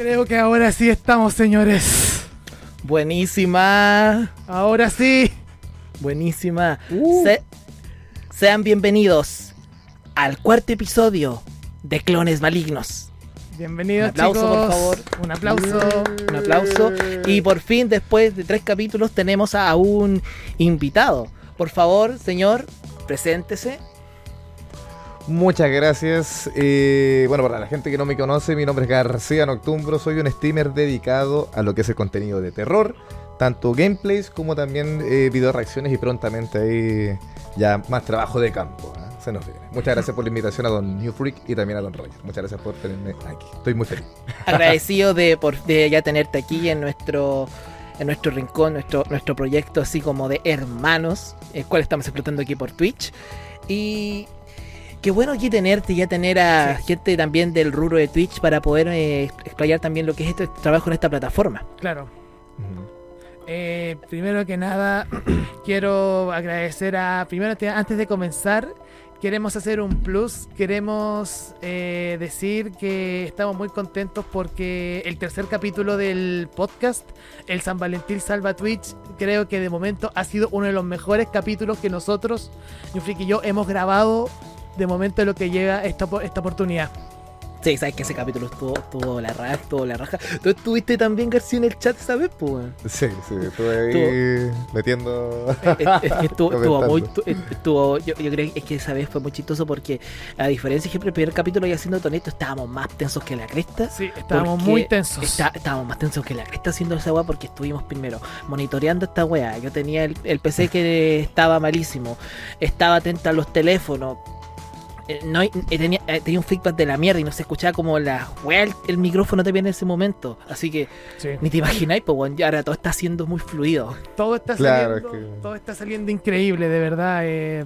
Creo que ahora sí estamos, señores. Buenísima. Ahora sí. Buenísima. Se- sean bienvenidos al cuarto episodio de Clones Malignos. Bienvenidos, Un aplauso, chicos. por favor. Un aplauso. Un aplauso. Y por fin, después de tres capítulos, tenemos a un invitado. Por favor, señor, preséntese. Muchas gracias. Eh, bueno, para la gente que no me conoce, mi nombre es García Noctumbro. Soy un streamer dedicado a lo que es el contenido de terror, tanto gameplays como también eh, video reacciones y prontamente ahí ya más trabajo de campo. ¿eh? Se nos viene. Muchas gracias por la invitación a Don New Freak y también a Don Roger. Muchas gracias por tenerme aquí. Estoy muy feliz. Agradecido de, por, de ya tenerte aquí en nuestro en nuestro rincón, nuestro, nuestro proyecto así como de hermanos, el cual estamos explotando aquí por Twitch. Y qué bueno aquí tenerte, ya tener a gente también del rubro de Twitch para poder eh, explayar también lo que es este trabajo en esta plataforma. Claro. Eh, primero que nada, quiero agradecer a. Primero, te- antes de comenzar, queremos hacer un plus. Queremos eh, decir que estamos muy contentos porque el tercer capítulo del podcast, el San Valentín Salva Twitch, creo que de momento ha sido uno de los mejores capítulos que nosotros, Yufrik y yo, hemos grabado de momento lo que llega esta, esta oportunidad. Sí, sabes que ese capítulo estuvo, estuvo la raja, estuvo la raja. Tú estuviste también, García, en el chat, ¿sabes? Pues? Sí, sí, estuve ahí metiendo. Es- es que estuvo, estuvo muy. Estu- Estuvo, yo, yo creo que es que esa vez fue muy chistoso porque, a diferencia, ejemplo, el primer capítulo, ya siendo toneto, estábamos más tensos que la cresta. Sí, estábamos muy tensos. está- estábamos más tensos que la cresta haciendo esa weá porque estuvimos primero monitoreando esta weá. Yo tenía el, el PC que estaba malísimo, estaba atento a los teléfonos. Eh, No, hay- eh, tenía, eh, tenía un feedback de la mierda y no se escuchaba como la weá, el, el micrófono también en ese momento. Así que Sí. ni te imagináis, pues ya ahora todo está siendo muy fluido. todo está Claro, saliendo, es que- todo está saliendo increíble, de verdad. eh.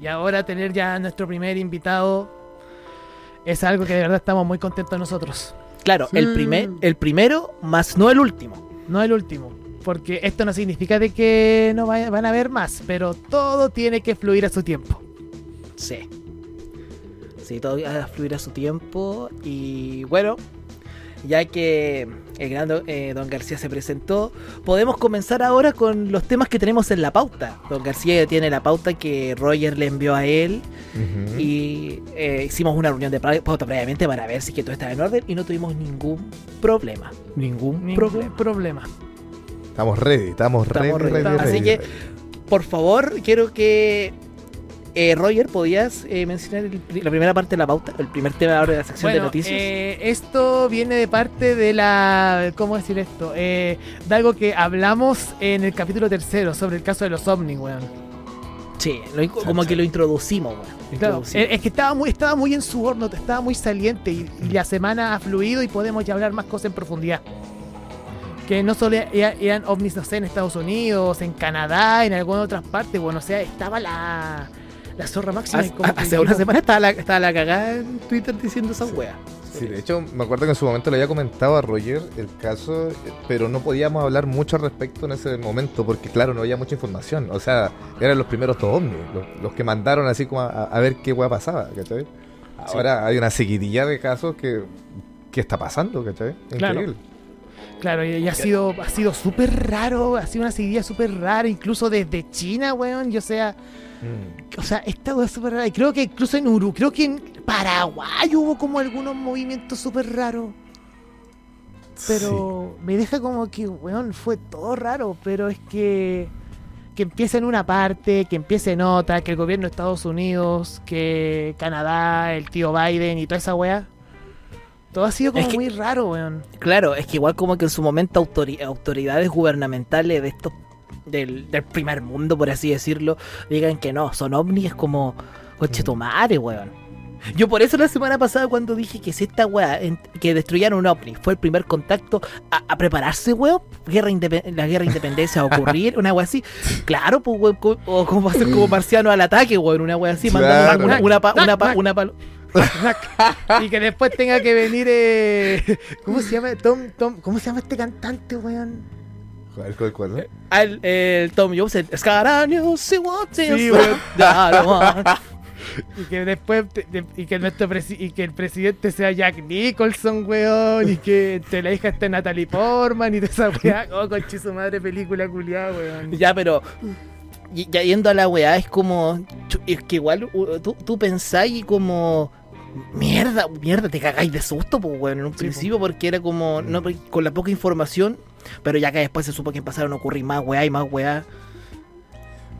y ahora tener ya a nuestro primer invitado es algo que de verdad estamos muy contentos nosotros. Claro, el, Sí. primer, el primero, más no el último. No el último, porque esto no significa de que no vaya- van a haber más, pero todo tiene que fluir a su tiempo. Sí. Sí, todo va a fluir a su tiempo. Y bueno, ya que el gran do- eh, Don García se presentó, podemos comenzar ahora con los temas que tenemos en la pauta. Don García ya tiene la pauta que Roger le envió a él. Y eh, hicimos una reunión de pauta previamente para ver si que todo estaba en orden. Y no tuvimos ningún problema. Ningún, Ningún problema. problema. Estamos ready, estamos, Estamos ready, ready. ready, Así ready, que-. Por favor, quiero que. Eh, Roger, ¿podías eh, mencionar el la primera parte de la pauta? El primer tema ahora de la sección de noticias. eh, esto viene de parte de la. ¿Cómo decir esto? Eh, de algo que hablamos en el capítulo tercero sobre el caso de los ovnis, weón. Sí, lo- como que lo introducimos, weón. Lo Claro, introducimos. es que estaba muy, estaba muy en su horno, estaba muy saliente y, y la semana ha fluido y podemos ya hablar más cosas en profundidad. Que no solo era- eran ovnis, no sé, en Estados Unidos, en Canadá, en algunas otras partes, bueno, o sea, estaba la, la zorra máxima. y Hace, hace una semana estaba la, estaba la cagada en Twitter diciendo esa wea. Sí, de hecho, me acuerdo que en su momento le había comentado a Roger el caso, pero no podíamos hablar mucho al respecto en ese momento, porque claro, no había mucha información. O sea, eran los primeros dos ovnis, los, los que mandaron así como a, a ver qué hueá pasaba, ¿cachai? Ahora hay una seguidilla de casos que, que está pasando, ¿cachai? Claro. Increíble. Claro, y, y ha sido ha sido súper raro, ha sido una seguidilla súper rara, incluso desde China, weón, y o sea, Mm. o sea, esta weá es súper rara. Y creo que incluso en Uruguay, creo que en Paraguay hubo como algunos movimientos súper raros. Pero me deja como que, weón, fue todo raro, pero es que que empieza en una parte, que empieza en otra, que el gobierno de Estados Unidos, que Canadá, el tío Biden y toda esa weá. Todo ha sido como Es que- muy raro, weón. Claro, es que igual como que en su momento autori- autoridades gubernamentales de estos del, del primer mundo, por así decirlo, digan que no, son ovnis, es como, coche tu madre, weón. Yo por eso la semana pasada cuando dije que si esta weá, que destruyeron un ovni, fue el primer contacto a, a prepararse, weón, guerra la guerra de independencia a ocurrir, una weá así, claro, pues weón, co- o como va a ser como marciano al ataque, weón, una weá así, mandando una, una, pa- una, pa- una palo- y que después tenga que venir eh, ¿cómo se llama? Tom, Tom, ¿cómo se llama este cantante, weón? Joder, ¿cuál, cuál, no? al el Tom Jones, el Scaranius, see what Sí. Y que después, te- de- y que nuestro presi- y que el presidente sea Jack Nicholson, weón. Y que entre la hija esté Natalie Portman y de esa weá. Oh, conche su madre, película culiada, weón. Ya, pero. y- Ya yendo a la weá, es como. Es que igual tú, tú pensáis y como. Mierda, mierda, te cagáis de susto, pues, weón, en un Sí, principio, porque era como. No, porque con la poca información, pero ya que después se supo que empezaron a ocurrir más weá y más weá.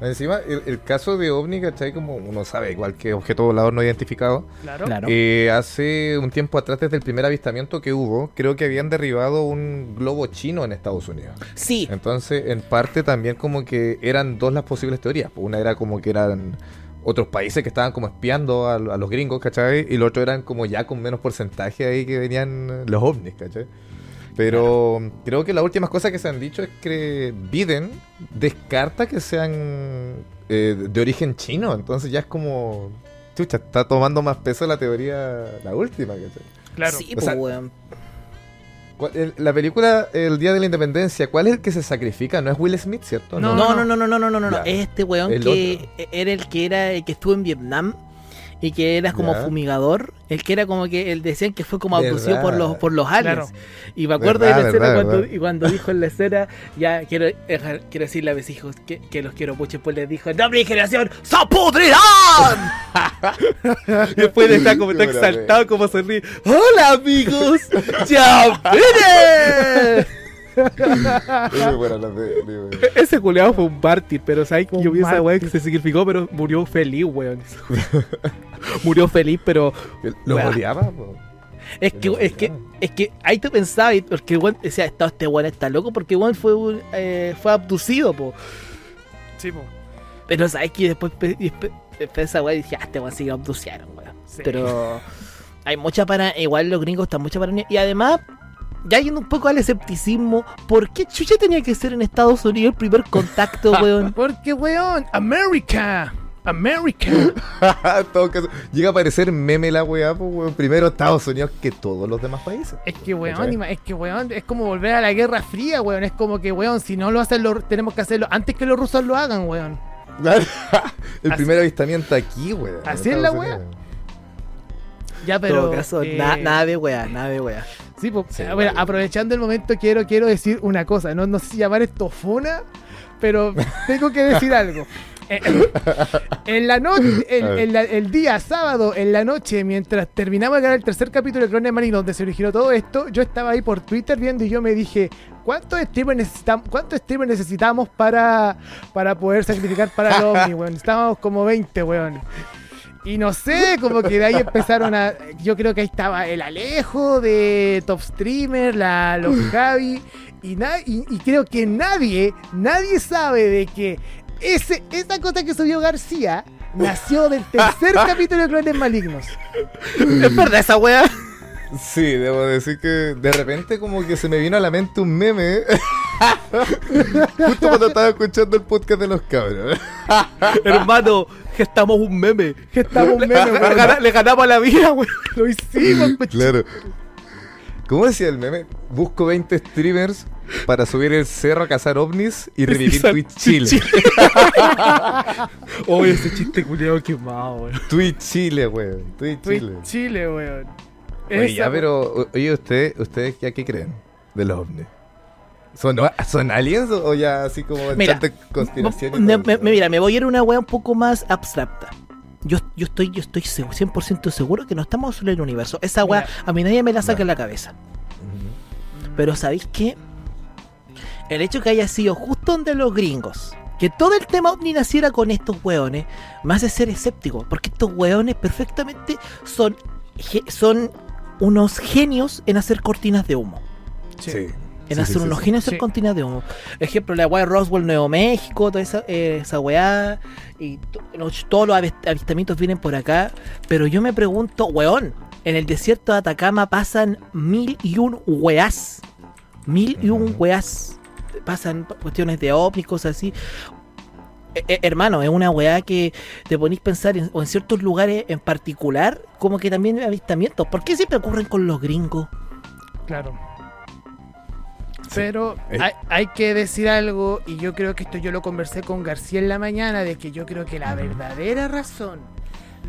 Encima, el, el caso de OVNI, ¿cachai? Como uno sabe, igual que objeto volador no identificado. Claro. Claro. Eh, hace un tiempo atrás, desde el primer avistamiento que hubo, creo que habían derribado un globo chino en Estados Unidos. Sí, Entonces, en parte también como que eran dos las posibles teorías. Una era como que eran otros países que estaban como espiando a, a los gringos, ¿cachai? Y lo otro eran como ya con menos porcentaje ahí que venían los ovnis, ¿cachai? Pero creo que las últimas cosas que se han dicho es que Biden descarta que sean eh, de origen chino. Entonces ya es como... Chucha, está tomando más peso la teoría, la última, ¿cachai? Claro. sí, O pues, sea, weón. ¿Cuál- el- La película El Día de la Independencia, ¿cuál es el que se sacrifica? No es Will Smith, ¿cierto? No, No, no, no, no, no, no, no, no. Ya. Es este weón El que era el que era el que estuvo en Vietnam y que era como Ya. fumigador, el que era como que él decían que fue como abducido por los por los aliens. Claro. Y me acuerdo de Verdad, la escena verdad, cuando, verdad. y cuando dijo en la escena, ya quiero dejar- quiero decirle a mis hijos que, que los quiero mucho, después les dijo, ¡No, mi generación se pudrirán! y después está como está Qué buena exaltado, como se ríe, ¡Hola amigos! ¡Ya weón. Ese culeado fue un mártir, pero ¿sabes? Un Yo vi esa weá que se significó, pero murió feliz, weón. murió feliz, pero Lo odiaba, po. es que, es que, es que ahí te pensabas, y- porque weón decía, "Está- este weón está loco, porque weón fue, un, eh, fue abducido, po. Sí, po. Pero sabes que después y esa weá dije, ah, este weón sí que lo abducieron, weón. Sí. Pero hay mucha para, igual los gringos están mucha para y además. Ya yendo un poco al escepticismo, ¿por qué chucha tenía que ser en Estados Unidos el primer contacto, weón? Porque, weón, America. America. En todo caso, llega a aparecer meme la weá, pues, weón. Primero Estados Unidos que todos los demás países. Es que, weón, es que, weón, es como volver a la Guerra Fría, weón. Es como que, weón, si no lo hacen, tenemos que hacerlo antes que los rusos lo hagan, weón. El Así- primer avistamiento aquí, weón. en Así es la weá. Ya, En pero. todo caso, eh, na- nada de weá, nada de weá. Sí, pues, igual. aprovechando el momento, quiero, quiero decir una cosa. No, no sé si llamar esto fona, pero tengo que decir algo. Eh, En la noche, el día sábado, en la noche, mientras terminaba de grabar el tercer capítulo de Clones Marine, donde se originó todo esto, yo estaba ahí por Twitter viendo y yo me dije, ¿cuántos streamers necesitamos, cuántos streamers necesitamos para, para poder sacrificar para el Omni, weón? Estábamos como 20, weón. Y no sé, como que de ahí empezaron a. Yo creo que ahí estaba el Alejo de Top Streamer, la, los Javi. Y, na- y, y creo que nadie, nadie sabe de que ese, esa cosa que subió García nació del tercer capítulo de Clones Malignos. Es verdad esa weá. Sí, debo decir que de repente como que se me vino a la mente un meme. Justo cuando estaba escuchando el podcast de los cabros. Hermano, gestamos un meme. Que estamos un meme, le weón. gana- le ganamos la vida, weón. Lo hicimos, coche- Claro. ¿Cómo decía el meme? Busco 20 streamers para subir el cerro a cazar ovnis y revivir Twitch Chile. Oye, ese chiste culiado quemado, weón. Twitch Chile, weón. Twitch Twitch Chile. Chile, weón. Oye, ya, pero, oye, ¿usted, ¿ustedes ya qué creen de los ovnis? ¿Son, ¿Son aliens o ya así como Mira, conspiración? Me- mira, me voy a ir a una weá un poco más abstracta. Yo, yo estoy, yo estoy segu- 100% seguro que no estamos solo en el universo. Esa weá, Mira. a mí nadie me la saca en la cabeza. Pero ¿sabéis qué? El hecho que haya sido justo donde los gringos, que todo el tema ovni naciera con estos weones, me hace ser escéptico, porque estos weones perfectamente son, son unos genios en hacer cortinas de humo. Sí. Sí. En Sí, hacer sí, unos sí. genios en Sí. hacer cortinas de humo. Ejemplo, la weá de Roswell, Nuevo México, toda esa, eh, esa weá, y los- todos los avist- avistamientos vienen por acá, pero yo me pregunto, weón, en el desierto de Atacama pasan mil y un weás. Mil y un weás. Pasan cuestiones de cosas así. Eh, eh, hermano, es una weá que te ponís a pensar en, o en ciertos lugares en particular, como que también hay avistamientos. ¿Por qué siempre ocurren con los gringos? Claro. Pero hay, hay que decir algo, y yo creo que esto yo lo conversé con García en la mañana, de que yo creo que la verdadera razón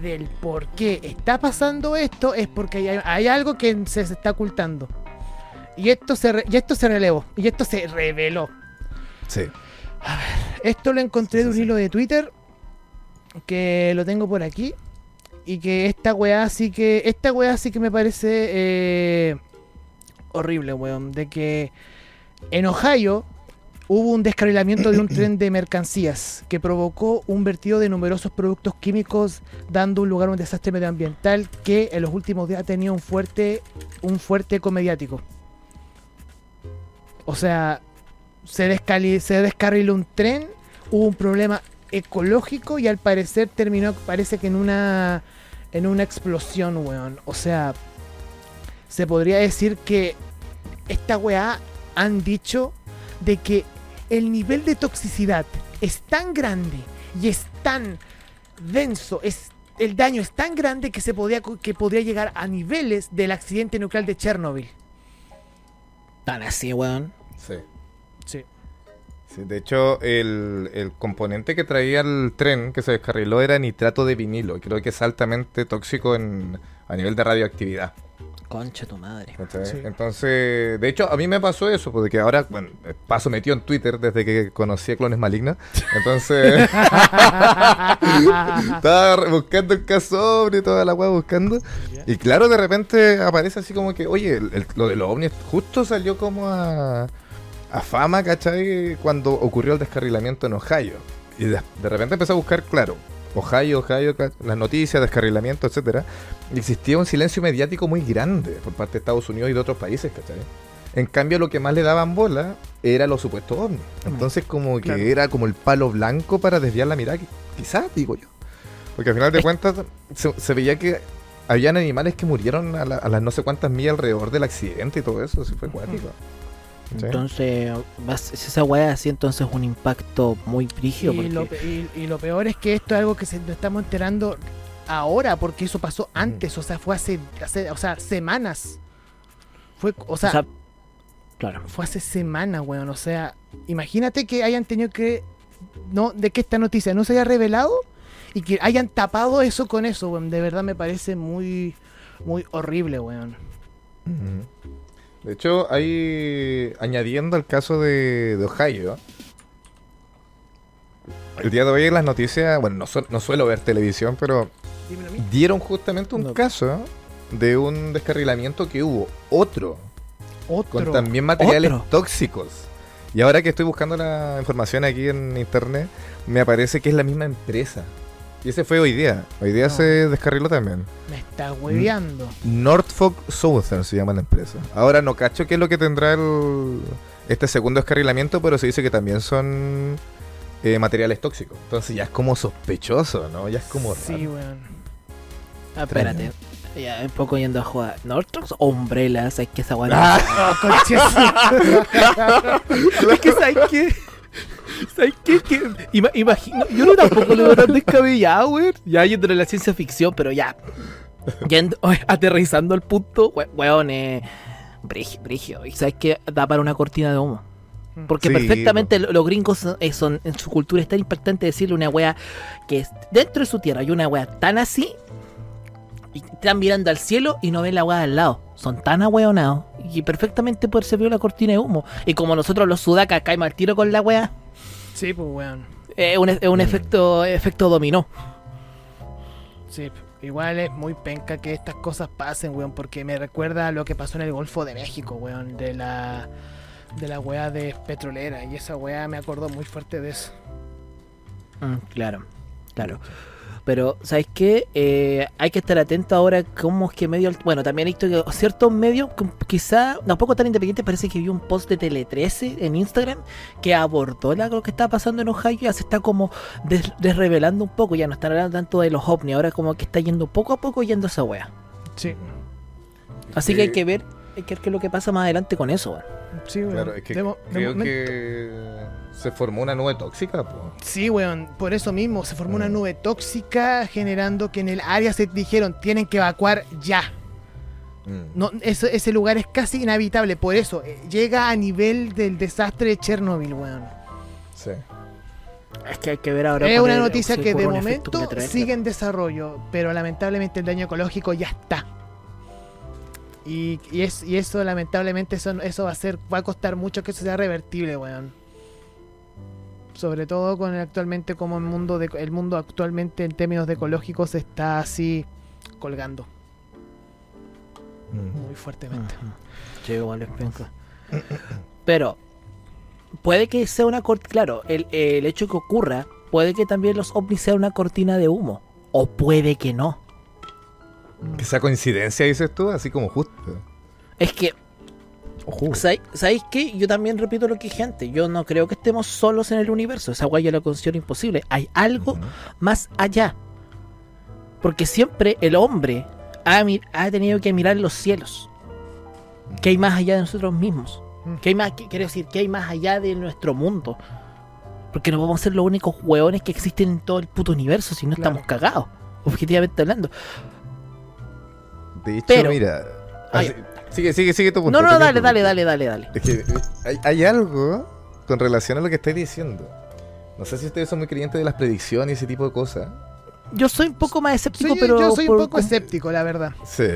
del por qué está pasando esto es porque hay, hay algo que se, se está ocultando. Y esto se re- y esto se relevó. Y esto se reveló. Sí. Esto lo encontré de un hilo de Twitter. Que lo tengo por aquí. Y que esta weá sí que. Esta weá sí que me parece eh, horrible, weón. De que en Ohio hubo un descarrilamiento de un tren de mercancías que provocó un vertido de numerosos productos químicos, dando un lugar a un desastre medioambiental que en los últimos días ha tenido un fuerte, un fuerte eco mediático. O sea, se, descali- se descarriló un tren, hubo un problema ecológico y al parecer terminó, parece que en una, en una explosión, weón. O sea, se podría decir que esta weá han dicho de que el nivel de toxicidad es tan grande y es tan denso, es el daño es tan grande que se podría que podría llegar a niveles del accidente nuclear de Chernobyl. Tan así, weón. Sí. Sí, de hecho, el, el componente que traía el tren que se descarriló era nitrato de vinilo. y Creo que es altamente tóxico en, a nivel de radioactividad. Concha tu madre. Entonces, de hecho, a mí me pasó eso, porque ahora, bueno, eh, paso metido en Twitter desde que conocí a Clones Maligna. Entonces, estaba buscando el caso y toda la weá buscando. Y claro, de repente aparece así como que, oye, el- el- lo de los ovnis justo salió como a, a fama, ¿cachai? Cuando ocurrió el descarrilamiento en Ohio. Y de, de repente empecé a buscar, claro, Ohio, Ohio, las noticias, descarrilamiento, etcétera. Y existía un silencio mediático muy grande por parte de Estados Unidos y de otros países, ¿cachai? En cambio, lo que más le daban bola era los supuestos ovnis. Entonces, como que Claro. era como el palo blanco para desviar la mirada, qui- quizás, digo yo. Porque al final de cuentas, se, se veía que habían animales que murieron a, la- a las no sé cuántas millas alrededor del accidente y todo eso, así fue cuático. ¿Sí? Entonces, esa weá así, entonces un impacto muy brígido. Y porque- lo, pe- y- y lo peor es que esto es algo que se, nos estamos enterando ahora, porque eso pasó antes, o sea, fue hace, hace- o sea, semanas. Fue, o sea, o sea, claro. fue hace semanas, weón. O sea, imagínate que hayan tenido que. No, de que esta noticia no se haya revelado y que hayan tapado eso con eso, weón. De verdad me parece muy, muy horrible, weón. Ujú. De hecho, hay. Añadiendo al caso de, de Ohio. El día de hoy en las noticias, bueno, no, su- no suelo ver televisión, pero dieron justamente un No. caso de un descarrilamiento que hubo otro, con Otro. también materiales Otro. tóxicos. Y ahora que estoy buscando la información aquí en internet, me aparece que es la misma empresa. Y ese fue hoy día. Hoy día No. se descarriló también. Me está hueveando. Norfolk Southern se llama la empresa. Ahora no cacho qué es lo que tendrá el, este segundo descarrilamiento, pero se dice que también son eh, materiales tóxicos. Entonces ya es como sospechoso, ¿no? Ya es como Sí, raro. weón. Ah, espérate. Ya, un poco yendo a jugar. Nortrox o Umbrellas, hay que esa weá. Ah, Oh, conches. Es que, ¿sabes qué? ¿Sabes qué? Que, ima- imagino, yo no tampoco lo veo tan descabellado, weón. Ya yendo en la ciencia ficción, pero ya. Yendo, aterrizando al punto, we- weón, eh. Brigio, brigio. Y sabes que da para una cortina de humo. Porque Sí, perfectamente lo- los gringos son, eh, son- en su cultura es tan impactante decirle una wea que es dentro de su tierra hay una wea tan así y están mirando al cielo y no ven la wea al lado. Son tan ahueonados y perfectamente puede servir la cortina de humo. Y como nosotros los sudacas caemos al tiro con la wea, Sí, pues, weón. es un, es un Mm. efecto, efecto dominó. Sí, igual es muy penca que estas cosas pasen, weón, porque me recuerda a lo que pasó en el Golfo de México, weón, de la de la weá de petrolera y esa weá me acordó muy fuerte de eso. Mm, claro, claro. Pero, ¿sabes qué? Eh, hay que estar atento ahora cómo es que medio... Bueno, también he visto que ciertos medios, quizá, tampoco tan independientes, parece que vi un post de Tele 13 en Instagram que abordó la- lo que está pasando en Ohio, ya se está como des- desrevelando un poco, ya no están hablando tanto de los ovnis, ahora como que está yendo poco a poco yendo esa wea. Sí, Así que hay Sí. que ver, hay que ver qué es lo que pasa más adelante con eso, sí, weón. Claro, es que De creo momento- que se formó una nube tóxica, po. Sí, weón, por eso mismo se formó una Mm. nube tóxica generando que en el área se dijeron tienen que evacuar ya. Mm. No, eso- ese lugar es casi inhabitable, por eso eh, llega a nivel del desastre de Chernobyl, weón. Sí. Es que hay que ver ahora. Es una el- noticia que de momento sigue en desarrollo, pero lamentablemente el daño ecológico ya está. Y, y es, y eso lamentablemente eso, eso va a ser va a costar mucho que eso sea revertible, weón. Sobre todo con el actualmente como el mundo de, el mundo actualmente en términos de ecológicos está así colgando Mm. muy fuertemente. Sí, igual. Pero puede que sea una cortina. Claro, el, el hecho que ocurra, puede que también los ovnis sean una cortina de humo. O puede que no. Que esa coincidencia, dices tú, así como justo. Es que, Ojo. ¿sabéis ¿sabéis qué? Yo también repito lo que dije antes. Yo no creo que estemos solos en el universo. Esa guay yo la considero imposible. Hay algo más allá. Porque siempre el hombre ha, tenido que mirar los cielos. ¿Qué hay más allá de nosotros mismos? Mm. ¿Qué hay más, qué- quiero decir, qué hay más allá de nuestro mundo? Porque no vamos a ser los únicos hueones que existen en todo el puto universo si no Claro. estamos cagados. Objetivamente hablando. De hecho, Pero- mira. Así- sigue, sigue, sigue tu punto. No, no, dale, dale, dale, dale, dale. Es que eh, hay, hay algo con relación a lo que estáis diciendo. No sé si ustedes son muy creyentes de las predicciones y ese tipo de cosas. Yo soy un poco más escéptico, Sí, pero. yo soy un poco con- escéptico, la verdad. Sí.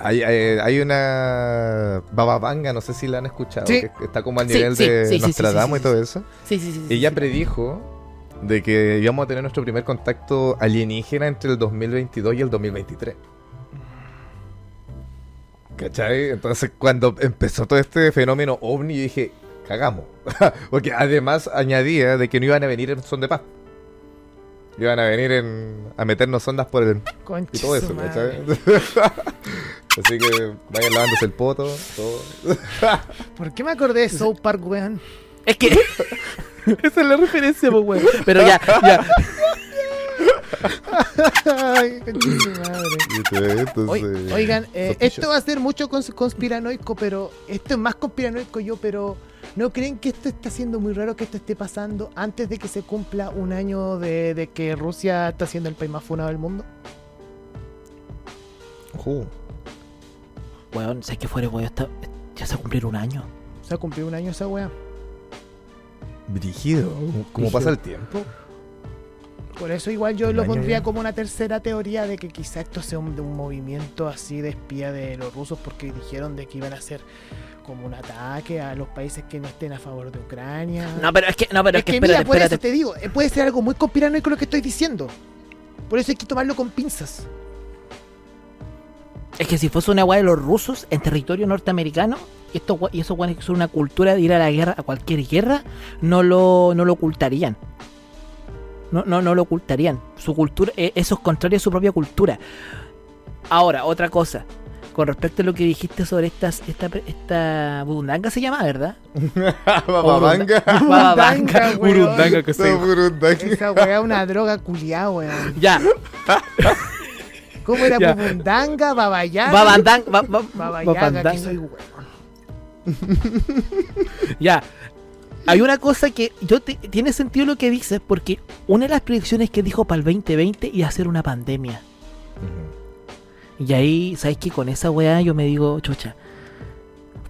Hay, hay, hay una bababanga, no sé si la han escuchado, Sí. que está como al nivel sí, de sí, sí, sí, Nostradamus sí, y todo eso. Sí, sí, sí. Ella sí. predijo de que íbamos a tener nuestro primer contacto alienígena entre el 2022 y el 2023. ¿Cachai? Entonces cuando empezó todo este fenómeno ovni, yo dije, cagamos. Porque además añadía de que no iban a venir en son de paz. Iban a venir en, a meternos ondas por el... Concha y todo eso. ¿cachai? Así que vayan lavándose el poto, todo. ¿Por qué me acordé de South Park, weón? Es que. Esa es la referencia, pues, weón. Pero ya, ya. Ay, madre. Entonces, Oi- Oigan, eh, esto va a ser mucho cons- conspiranoico, pero esto es más conspiranoico yo, pero ¿no creen que esto está siendo muy raro que esto esté pasando antes de que se cumpla un año de, de que Rusia está siendo el país más funado del mundo? Ojo. Weón, sé que fuera, weón. está- Ya se va a cumplir un año. Se ha cumplido un año esa wea. Brígido. ¿Cómo Brígido. pasa el tiempo? Por eso igual yo lo pondría como una tercera teoría de que quizá esto sea un, de un movimiento así de espía de los rusos porque dijeron de que iban a hacer como un ataque a los países que no estén a favor de Ucrania. No, pero es que, no, pero es, es que, que, espérate, mira, por espérate. eso te digo, eh, puede ser algo muy conspiranoico lo que estoy diciendo. Por eso hay que tomarlo con pinzas. Es que si fuese una weá de los rusos en territorio norteamericano, y, estos y esos que son una cultura de ir a la guerra, a cualquier guerra, no lo, no lo ocultarían. No, no, no lo ocultarían. Su cultura, eh, eso es contrario a su propia cultura. Ahora, otra cosa. Con respecto a lo que dijiste sobre estas, esta, esta burundanga se llama, ¿verdad? Bababanga. Bababanga. Burundanga que se burundanga. Esa weá es una droga culiada, weón. Ya, ¿Cómo era Ya. Bubundanga, Babayaga? babandang, ba- ba- Babayaga, babandanga. que soy weón. Ya. Hay una cosa que yo te- tiene sentido lo que dices porque una de las predicciones que dijo para el 2020 iba a ser una pandemia. Y ahí, ¿sabes qué? Con esa weá yo me digo, chucha.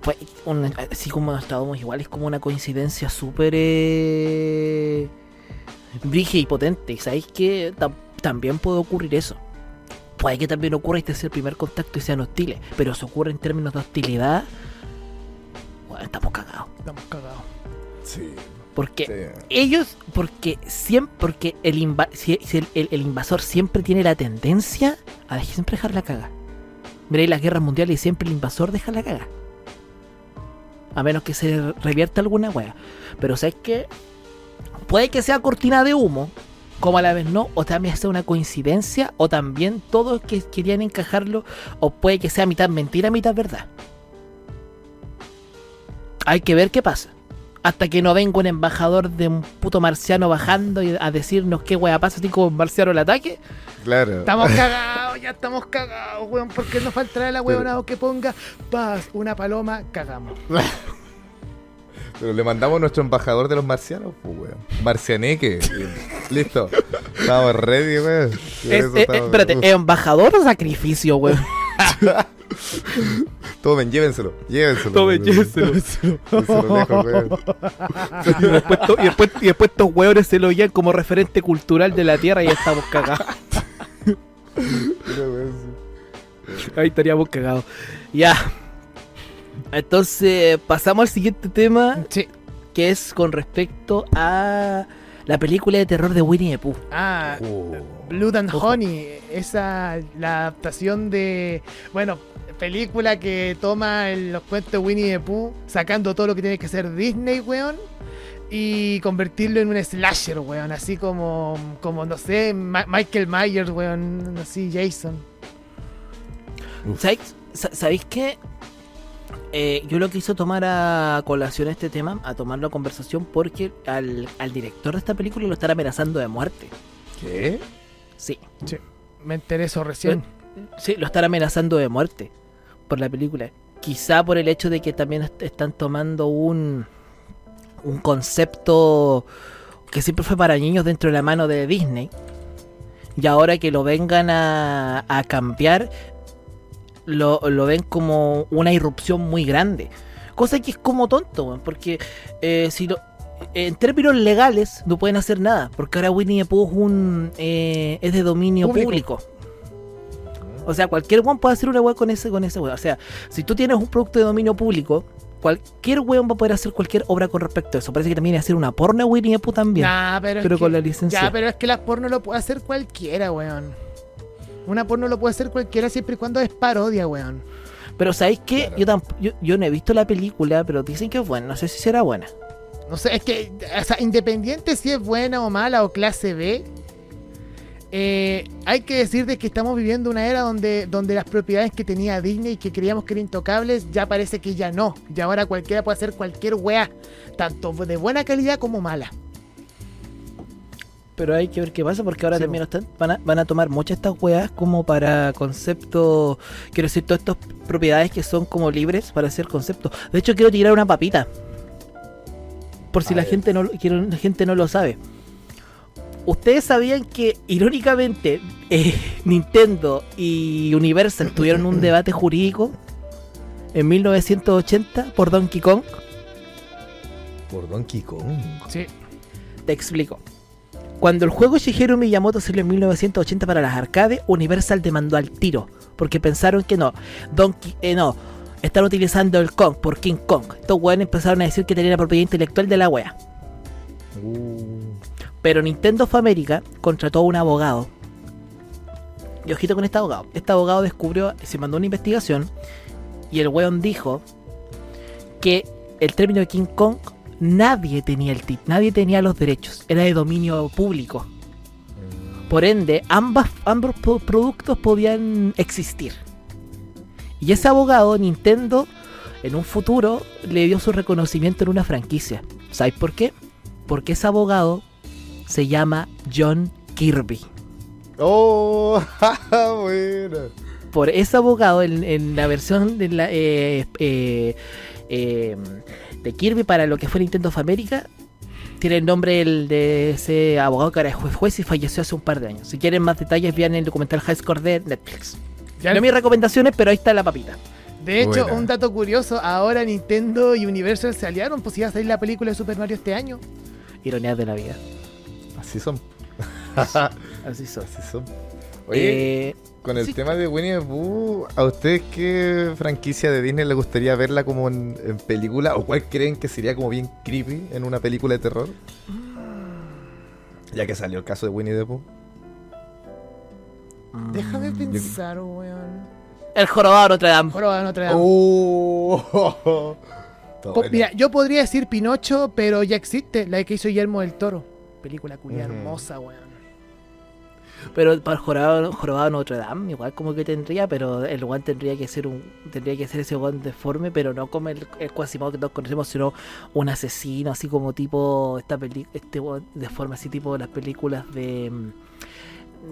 Fue un- así como estábamos igual, es como una coincidencia súper eh, y potente. ¿Sabéis que también puede ocurrir eso? Puede que también ocurra este sea el primer contacto y sean hostiles. Pero si ocurre en términos de hostilidad, bueno, estamos cagados. Estamos cagados. Sí. Porque sí. ellos, porque siempre, porque el, inva- si, si el, el- el invasor siempre tiene la tendencia a dejar- siempre dejar la caga. Miréis las guerras mundiales y siempre el invasor deja la caga. A menos que se revierta alguna wea. Pero sabes que puede que sea cortina de humo, como a la vez no, o también sea una coincidencia, o también todos que querían encajarlo, o puede que sea mitad mentira, mitad verdad. Hay que ver qué pasa. Hasta que no venga un embajador de un puto marciano bajando y a decirnos qué wea pasa, así como un marciano el ataque. Claro. Estamos cagados, ya estamos cagados, weón. Porque nos faltará la weonado que ponga paz, una paloma, cagamos. Pero le mandamos a nuestro embajador de los marcianos, pues, weón. Marcianeque. Listo. Estamos ready, weón. Es- eh, estamos- espérate. ¿embajador o sacrificio, weón? Tomen, llévenselo, llévenselo. Tomen, llévenselo. Y, después, to- y, después, y después estos hueones se lo guían como referente cultural de la tierra y ya estamos cagados. Ahí estaríamos cagados. Ya. Entonces, pasamos al siguiente tema, Sí. que es con respecto a la película de terror de Winnie the Pooh. Ah, Oh. Blood and Ojo. Honey, esa la adaptación de, bueno, película que toma el- los cuentos de Winnie the Pooh, sacando todo lo que tiene que ser Disney, weón, y convertirlo en un slasher, weón, así como, como no sé, Ma- Michael Myers, weón, así Jason. ¿Sabéis, sa- ¿sabéis qué? Eh, yo lo quiso tomar a colación este tema, a tomarlo a conversación, porque al, al director de esta película lo están amenazando de muerte. ¿Qué? Sí, Me enteré eso recién. sí, lo están amenazando de muerte por la película. Quizá por el hecho de que también est- están tomando un, un concepto que siempre fue para niños dentro de la mano de Disney. Y ahora que lo vengan a, a cambiar, lo, lo ven como una irrupción muy grande. Cosa que es como tonto, weón, porque eh, si lo, en términos legales no pueden hacer nada, porque ahora Winnie the Pooh es, un, eh, es de dominio Público. público. O sea, cualquier weón puede hacer una weá con ese, con ese weón. O sea, si tú tienes un producto de dominio público, cualquier weón va a poder hacer cualquier obra con respecto a eso. Parece que también hacer una porno Winnie the Pooh también. Nah, pero, que- con la licencia. Ya, pero es que las porno lo puede hacer cualquiera, weón. Una porno lo puede hacer cualquiera siempre y cuando es parodia, weón. Pero ¿sabéis qué? Claro. Yo, yo, yo no he visto la película, pero dicen que es buena. No sé si será buena. No sé, es que, o sea, independiente si es buena o mala o clase B, eh, hay que decir de que estamos viviendo una era donde, donde las propiedades que tenía Disney y que creíamos que eran intocables, ya parece que ya no. Y ahora cualquiera puede hacer cualquier wea, tanto de buena calidad como mala. Pero hay que ver qué pasa porque ahora Sí, también lo están, van, a, van a tomar muchas estas weas como para conceptos. Quiero decir, todas estas propiedades que son como libres para hacer conceptos. De hecho, quiero tirar una papita. Por si A la ver. gente, no, la gente no lo sabe. ¿Ustedes sabían que, irónicamente, eh, Nintendo y Universal tuvieron un debate jurídico en 1980 por Donkey Kong? Por Donkey Kong. Sí. Te explico. Cuando el juego Shigeru Miyamoto salió en 1980 para las arcades, Universal demandó al tiro, porque pensaron que no, Donkey, eh, no, están utilizando el Kong por King Kong. Estos weones empezaron a decir que tenían la propiedad intelectual de la wea. Uh. Pero Nintendo of America contrató a un abogado. Y ojito con este abogado. Este abogado descubrió, se mandó una investigación y el weón dijo que el término de King Kong nadie tenía el tit, nadie tenía los derechos, era de dominio público. Por ende, ambas, ambos pro- productos podían existir. Y ese abogado, Nintendo, en un futuro le dio su reconocimiento en una franquicia. ¿Sabes por qué? Porque ese abogado se llama John Kirby. Oh, buena. Por ese abogado, en, en la versión de, la, eh, eh, eh, de Kirby para lo que fue Nintendo of America, tiene el nombre del- de ese abogado que era juez, juez y falleció hace un par de años. Si quieren más detalles, vean el documental High Score de Netflix. Ya No mis recomendaciones, pero ahí está la papita. De hecho, Buena. un dato curioso, ahora Nintendo y Universal se aliaron, pues iba a salir la película de Super Mario este año. Ironías de la vida. Así son. Así son. Así son. Oye, Eh, con el sí. tema de Winnie the Pooh, ¿a ustedes qué franquicia de Disney les gustaría verla como en, en película? ¿O cuál creen que sería como bien creepy en una película de terror? Ya que salió el caso de Winnie the Pooh. Déjame mm, pensar, weón. El jorobado de Notre Dame. Jorobado de Notre Dame. ¡Oh! Po-. Mira, yo podría decir Pinocho, pero ya existe, la que hizo Guillermo del Toro. Película culia hermosa, weón. Pero para el jorobado, jorobado de Notre Dame, igual como que tendría, pero el guan tendría que ser un tendría que ser ese guan deforme, pero no como el, el Quasimodo que todos conocemos, sino un asesino, así como tipo esta peli, este guan deforme, así tipo las películas de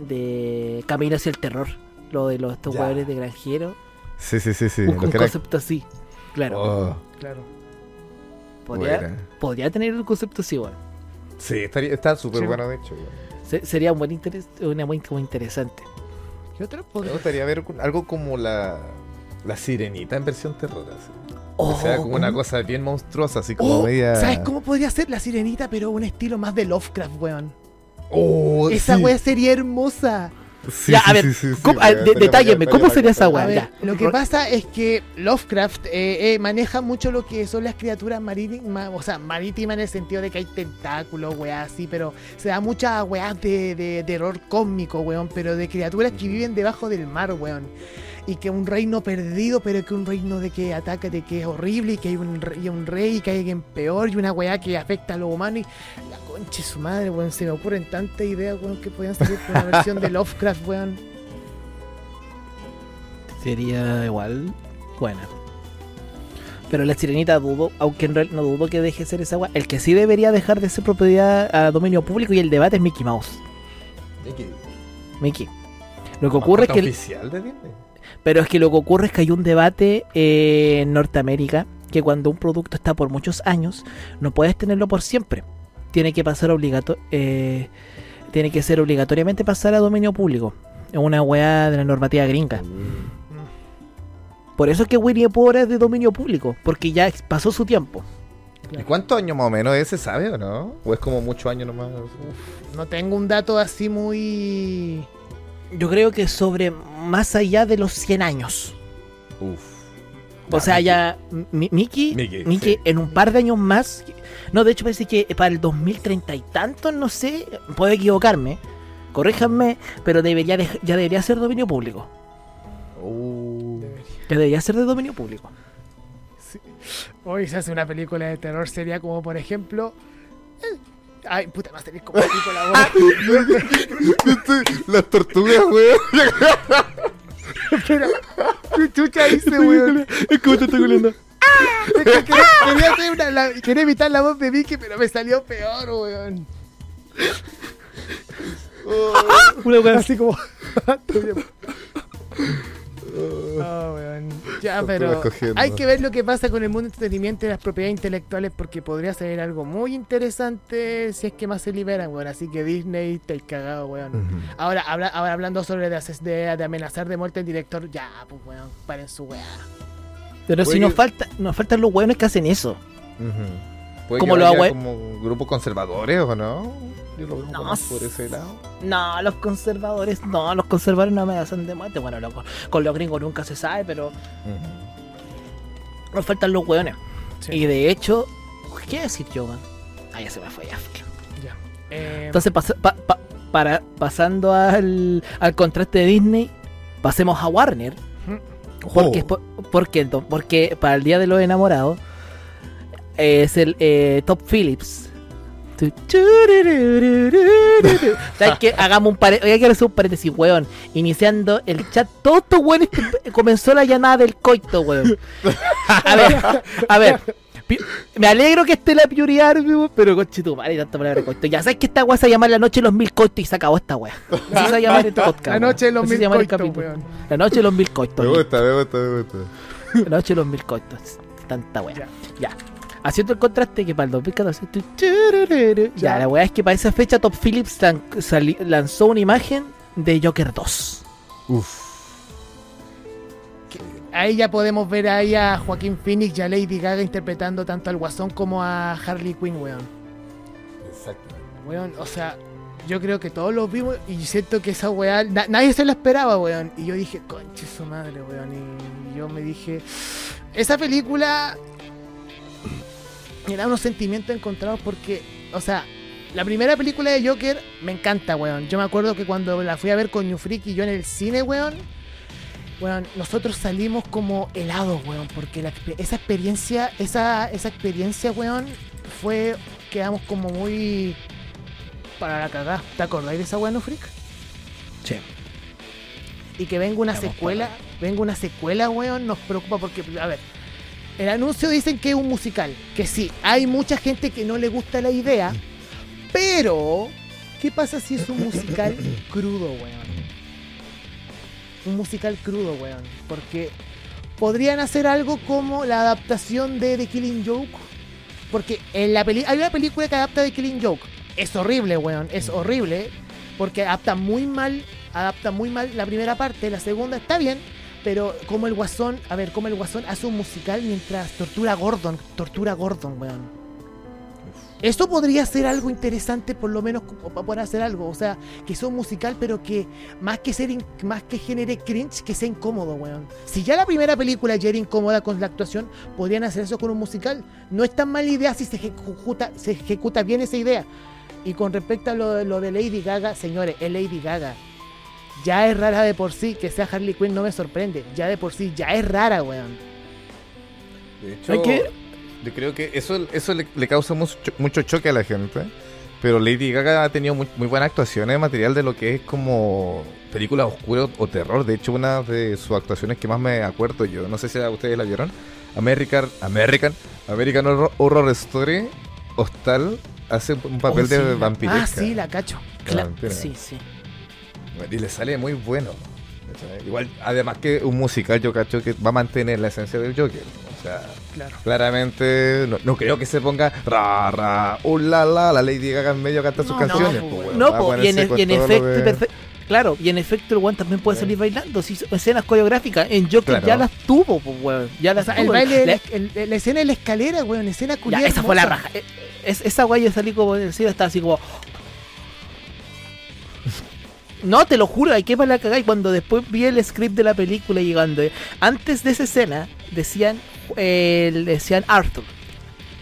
de Camino hacia el terror, lo de los estos hueones de granjero, Sí, sí, sí, sí. un, concepto así, claro, Oh, Claro. podría, podría tener un concepto así, igual. Sí, estaría, está súper Sí. bueno de hecho. Se- sería un buen interes- una muy, muy interesante. ¿Qué otro Me gustaría ver algo como la La sirenita en versión terror, así. Oh, o sea, como una cosa bien monstruosa, así como Oh, media. ¿Sabes cómo podría ser la sirenita, pero un estilo más de Lovecraft, weón? Oh, Esa sí. weá sería hermosa. Sí, Ya, sí, a ver, sí, ¿cómo- a- de- detálleme, ¿cómo sería esa weá? lo que pasa es que Lovecraft eh, eh, maneja mucho lo que son las criaturas marítimas, o sea, marítimas en el sentido de que hay tentáculos, weá, así, pero se da muchas weas de, de, de error cósmico, weón, pero de criaturas que viven debajo del mar, weón. Y que un reino perdido, pero que un reino de que ataca, de que es horrible, y que hay un rey, un rey que hay alguien peor, y una weá que afecta a los humanos, y la concha de su madre, weón, se me ocurren tantas ideas, weón, que podían salir por una versión de Lovecraft, weón. Sería igual buena. Pero la sirenita dudo, aunque en realidad no dudo que deje de ser esa weá. El que sí debería dejar de ser propiedad a dominio público y el debate es Mickey Mouse. Mickey. Lo que ocurre es que. oficial de Disney? Pero es que lo que ocurre es que hay un debate eh, en Norteamérica que cuando un producto está por muchos años, no puedes tenerlo por siempre. Tiene que pasar obligato eh, tiene que ser obligatoriamente pasar a dominio público. Es una weá de la normativa gringa. Por eso es que Winnie the Pooh ahora es de dominio público, porque ya pasó su tiempo. ¿Y cuántos años más o menos ese sabe o no? ¿O es como muchos años nomás? No tengo un dato así muy... Yo creo que sobre más allá de los 100 años. Uf. O sea, ya Mi- Mickey, Mickey, Mickey sí. en un par de años más. No, de hecho parece que para el 2030 y tanto, no sé, puedo equivocarme. Corríjanme, pero debería dej- ya debería ser dominio público. Uh. Ya debería ser de dominio público. Hoy se hace una película de terror sería como, por ejemplo... eh, Ay, puta, va a salir como película, weón. Las tortugas, weón. Pero, ¿qué chucha hice, weón? Es como te estoy que quería, hacer una, la- quería imitar la voz de Vicky, pero me salió peor, weón. Una weá así. Así como... Oh, weón. Ya, pero hay que ver lo que pasa con el mundo del entretenimiento y las propiedades intelectuales porque podría ser algo muy interesante si es que más se liberan, weón. Así que Disney, te cagado, weón. Ahora, habla- ahora hablando sobre de, ases- de- de amenazar de muerte al director, ya, pues weón, paren su weá. Pero si nos falta, nos faltan los weones que hacen eso. Ujú. ¿Puede Como como grupos conservadores o no? Yo lo veo No más por ese lado. No, los conservadores, no, los conservadores no me hacen de muerte. Bueno, loco, con los gringos nunca se sabe, pero nos faltan los weones. Sí. Y de hecho, ¿qué decir yo, man? Ah, ya se me fue ya. Ya. Eh, Entonces, pas- pa- pa- para, pasando al, al contraste de Disney, pasemos a Warner. Porque, por- porque, porque para el Día de los Enamorados es el eh, Top Phillips. ¿Sabes qué? Hagamos un paréntesis. Hay que hacer un paréntesis, weón. Iniciando el chat. Todo esto, weón, este- comenzó la llamada del coito, weón. A ver, a ver. Me alegro que esté la prioridad, weón, pero coche tu madre, tanta palabra coito. Ya sabes que esta weá se va a llamar La Noche de los Mil Coitos y se acabó esta weá. Así se va a llamar este podcast. la noche de los mil llama el coitos. La Noche de los Mil Coitos. Me gusta, me gusta, me gusta. La noche de los mil coitos. Tanta wea. Ya. Haciendo el contraste que para el 2014. tu- churururu. Ya, Ya. la wea es que para esa fecha Top Phillips lan- sali- lanzó una imagen de Joker 2. Uf. Ahí ya podemos ver ahí a Joaquín Phoenix y a Lady Gaga interpretando tanto al Guasón como a Harley Quinn, weón. Exacto. Weón, o sea, yo creo que todos los vimos y siento que esa weá, na- nadie se la esperaba, weón. Y yo dije, conche su madre, weón. Y yo me dije, esa película me da unos sentimientos encontrados porque, o sea, la primera película de Joker me encanta, weón. Yo me acuerdo que cuando la fui a ver con New Freak y yo en el cine, weón, weón, nosotros salimos como helados, weón, porque la esa experiencia, esa, esa experiencia, weón, fue, quedamos como muy para la cagada. ¿Te acordáis de esa weón, New Freak? Sí. Y que venga una Estamos secuela, venga una secuela, weón, nos preocupa porque, a ver, el anuncio dicen que es un musical, que sí, hay mucha gente que no le gusta la idea, pero, ¿qué pasa si es un musical crudo, weón? Un musical crudo, weón, porque podrían hacer algo como la adaptación de The Killing Joke, porque en la peli hay una película que adapta The Killing Joke, es horrible, weón, es horrible, porque adapta muy mal, adapta muy mal la primera parte, la segunda está bien, pero como el Guasón, a ver, como el Guasón hace un musical mientras tortura a Gordon, tortura a Gordon, weón. Esto podría ser algo interesante, por lo menos para poder hacer algo. O sea, que sea un musical, pero que más que ser más que genere cringe, que sea incómodo, weón. Si ya la primera película ya era incómoda con la actuación, podrían hacer eso con un musical. No es tan mala idea si se ejecuta, se ejecuta bien esa idea. Y con respecto a lo, lo de Lady Gaga, señores, es Lady Gaga. Ya es rara de por sí, que sea Harley Quinn no me sorprende. Ya de por sí, ya es rara, weón. De hecho, Hay que- yo creo que eso, eso le, le causa mucho, mucho choque a la gente. Pero Lady Gaga ha tenido muy, muy buena actuación de material de lo que es como películas oscuras o, o terror. De hecho, una de sus actuaciones que más me acuerdo yo, no sé si ustedes la vieron, American, American, American Horror, Horror Story, Hostal, hace un papel Oh, sí, de vampiresca. Ah, sí, la cacho. Cla- sí, sí. Y le sale muy bueno. Igual, además que un musical, yo cacho que va a mantener la esencia del Joker. O sea, Claro. claramente no, no creo que se ponga ra, ra, uh, la, la, la Lady Gaga en medio a cantar sus No, no, canciones. pues. No, po, y en, y en lo efecto, claro, y en efecto el weón también puede salir bailando. Si escenas coreográficas en Joker Claro. ya las tuvo, pues weón. Ya O las el tuvo. baile, la, el- la escena de la escalera, weón, escena culiada. esa fue la hermosa. raja. Eh, es- esa guay yo salí como del cine, estaba así como. No, te lo juro, hay que para la cagada. Y cuando después vi el script de la película llegando, antes de esa escena decían, eh, decían Arthur.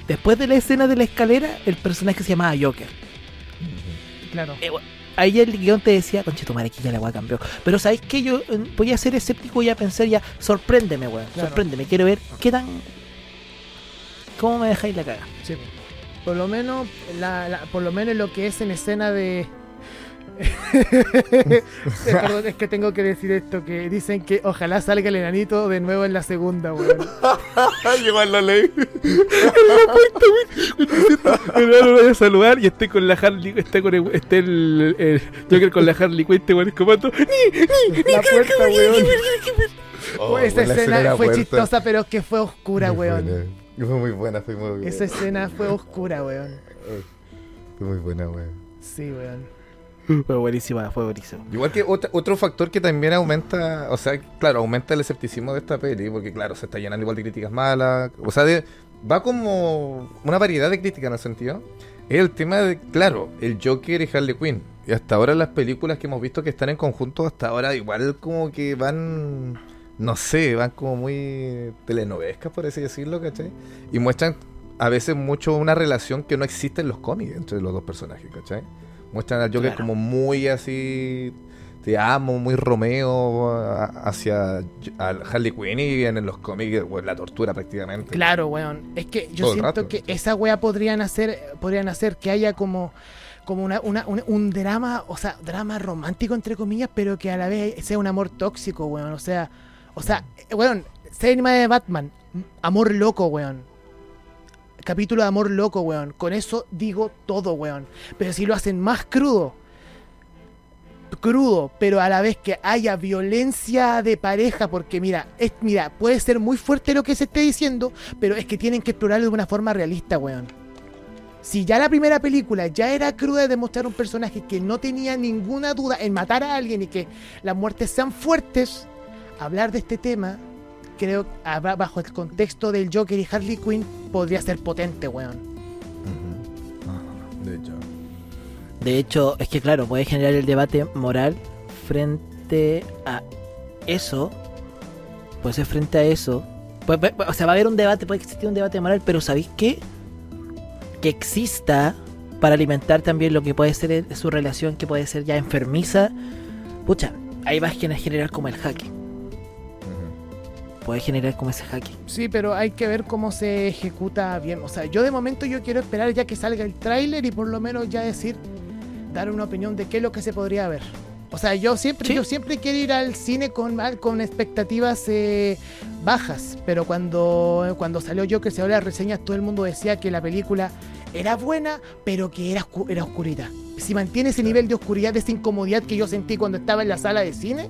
Después de la escena de la escalera, el personaje se llamaba Joker. Claro. Eh, bueno, ahí el guion te decía, conchetumare, aquí ya la weá cambió. Pero ¿sabéis que Yo eh, voy a ser escéptico y a pensar ya, sorpréndeme, weón. Claro. Sorpréndeme, quiero ver qué tan. ¿Cómo me dejáis la caga? Sí. Por lo menos, la, la- por lo menos lo que es en escena de. Eh, Perdón, es que tengo que decir esto: que dicen que ojalá salga el enanito de nuevo en la segunda, weón. En la ley. Pero lo voy a saludar y esté con la Harley, esté con el, esté el, el Joker con la Harley Quinn, este weón es como La puerta, weón. Oh, Esa escena fue puerta. chistosa, pero que fue oscura, Muy weón. buena. Fue muy buena, fue muy buena. Esa escena fue oscura, weón. Fue muy buena, weón. Sí, weón. Fue buenísima, fue buenísimo. Igual que otra- otro factor que también aumenta, o sea, claro, aumenta el escepticismo de esta peli, porque claro, se está llenando igual de críticas malas, o sea, de- va como una variedad de críticas en el sentido. Es el tema de, claro, el Joker y Harley Quinn. Y hasta ahora las películas que hemos visto que están en conjunto, hasta ahora igual como que van, no sé, van como muy telenovescas, por así decirlo, ¿cachai? Y muestran a veces mucho una relación que no existe en los cómics entre los dos personajes, ¿cachai? Muestran al Joker Claro. como muy así, te amo, muy Romeo a- hacia al Harley Quinn y en los cómics bueno, la tortura prácticamente. Claro, weón. Es que yo Todo siento rato, que sí. esa wea podrían hacer, podrían hacer que haya como, como una, una- un, un drama, o sea, drama romántico entre comillas, pero que a la vez sea un amor tóxico, weón. O sea, o sea, eh, weón, cinema de Batman, amor loco, weón. Capítulo de amor loco, weón. Con eso digo todo, weón. Pero si lo hacen más crudo, crudo, pero a la vez que haya violencia de pareja, porque mira, es, mira, puede ser muy fuerte lo que se esté diciendo, pero es que tienen que explorarlo de una forma realista, weón. Si ya la primera película ya era cruda de demostrar un personaje que no tenía ninguna duda en matar a alguien y que las muertes sean fuertes, hablar de este tema, creo, ba- bajo el contexto del Joker y Harley Quinn, podría ser potente, weón. Ah, de hecho. De hecho, es que claro, puede generar el debate moral frente a eso. Puede ser frente a eso. Puede- puede- o sea, va a haber un debate, puede existir un debate moral, pero ¿sabéis qué? Que exista para alimentar también lo que puede ser su relación, que puede ser ya enfermiza. Pucha, ahí va a generar como el jaque. Puede generar como ese jaque. Sí, pero hay que ver cómo se ejecuta bien. O sea, yo de momento yo quiero esperar ya que salga el tráiler y por lo menos ya decir, dar una opinión de qué es lo que se podría ver. O sea, yo siempre, Sí. yo siempre quiero ir al cine con, con expectativas eh, bajas, pero cuando, cuando salió yo que se habló de las reseñas, todo el mundo decía que la película era buena, pero que era, era oscurita. Si mantiene ese nivel de oscuridad, de esa incomodidad que yo sentí cuando estaba en la sala de cine,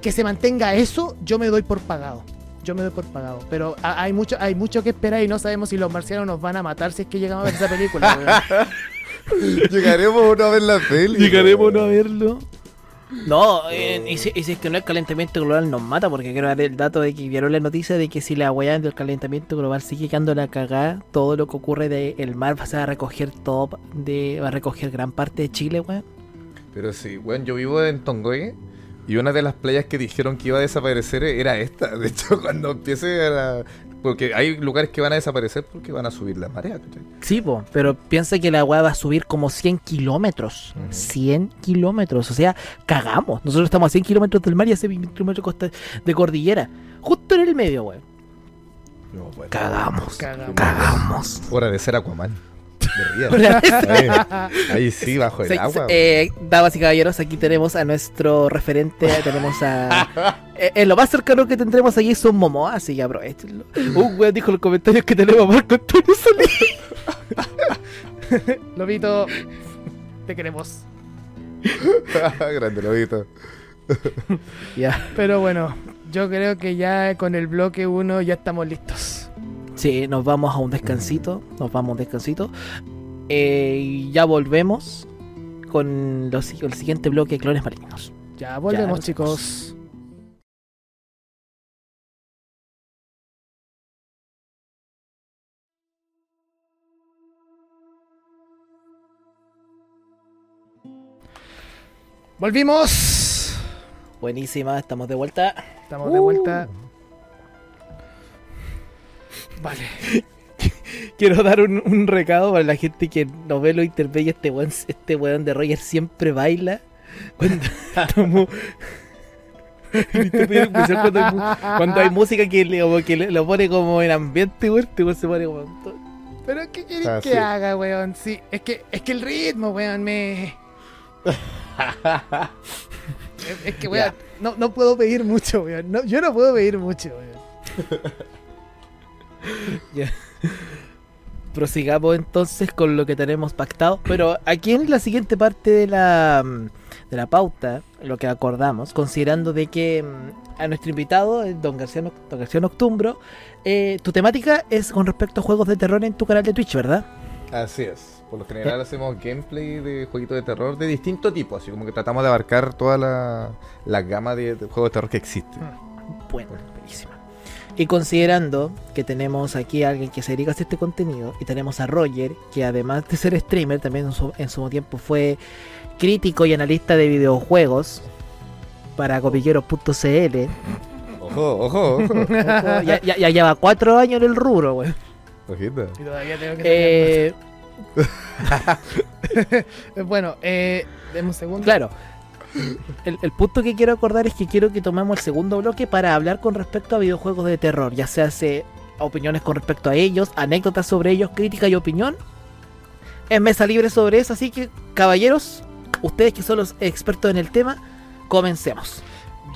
que se mantenga eso, yo me doy por pagado. Yo me doy por pagado. Pero ha- hay mucho, hay mucho que esperar y no sabemos si los marcianos nos van a matar si es que llegamos a ver esa película. weón. Llegaremos una vez la peli. Llegaremos weón. a verlo. No, eh, y, si, y si es que no el calentamiento global nos mata, porque quiero dar el dato de que vieron la noticia de que si la weá del calentamiento global sigue quedando la cagada, todo lo que ocurre del mar va a recoger todo, de, va a recoger gran parte de Chile, weón. Pero sí, bueno, yo vivo en Tongoy y una de las playas que dijeron que iba a desaparecer era esta. De hecho, cuando empiece a... Porque hay lugares que van a desaparecer porque van a subir las mareas. Sí, po, pero piensa que la weá va a subir como 100 kilómetros. Ujú. 100 kilómetros, o sea, cagamos. Nosotros estamos a 100 kilómetros del mar y a 100 kilómetros de cordillera. Justo en el medio, weón. No, bueno. Cagamos. Cagamos. Cagamos. Hora de ser Aquaman. Ahí, ahí sí, bajo el Se- agua. se- eh, damas y caballeros, aquí tenemos a nuestro referente, tenemos a... eh, eh, lo más cercano que tendremos allí es un Momoa, así que aprovechenlo. Un weón dijo en los comentarios que tenemos a Marco Antonio Solís. Lobito, te queremos. Grande lobito. Ya. Pero bueno, yo creo que ya con el bloque 1 ya estamos listos. Sí, nos vamos a un descansito, nos vamos a un descansito. Eh, y ya volvemos con los- el siguiente bloque de clones malignos. Ya volvemos, chicos. Volvimos. Buenísima, estamos de vuelta. Estamos de vuelta. Vale. Quiero dar un, un recado para la gente que no ve lo intermedio. Este weón, este weón de Roger siempre baila. Cuando, hay, mu- cuando hay música que, le, como que le- lo pone como en ambiente, weón. Este weón se pone como. to- Pero ¿qué querés Ah, que sí. haga, weón? Sí, es que, es que el ritmo, weón, me. es, es que, weón, no, no puedo pedir mucho, weón. No, yo no puedo pedir mucho, weón. Prosigamos entonces con lo que tenemos pactado. Pero aquí en la siguiente parte de la, mm, de la pauta, lo que acordamos, considerando de que mm, a nuestro invitado, el don García, don García Noctumbro, eh, tu temática es con respecto a juegos de terror en tu canal de Twitch, ¿verdad? Así es. Por lo general hacemos gameplay de jueguitos de terror de distinto tipo. Así como que tratamos de abarcar toda la, la gama de, de juegos de terror que existe. Bueno, buenísima. Y considerando que tenemos aquí a alguien que se dedica a hacer este contenido, y tenemos a Roger, que además de ser streamer, también en su, en su tiempo fue crítico y analista de videojuegos para copilleros.cl. Ojo, ojo, ojo. Ojo, ya, ya- ya lleva cuatro años en el rubro, güey. Ojita. Y todavía tengo que Eh. Bueno, eh, deme un segundo. claro. El, el punto que quiero acordar es que quiero que tomemos el segundo bloque para hablar con respecto a videojuegos de terror, ya sea hace opiniones con respecto a ellos, anécdotas sobre ellos, crítica y opinión. Es mesa libre sobre eso, así que caballeros, ustedes que son los expertos en el tema, comencemos.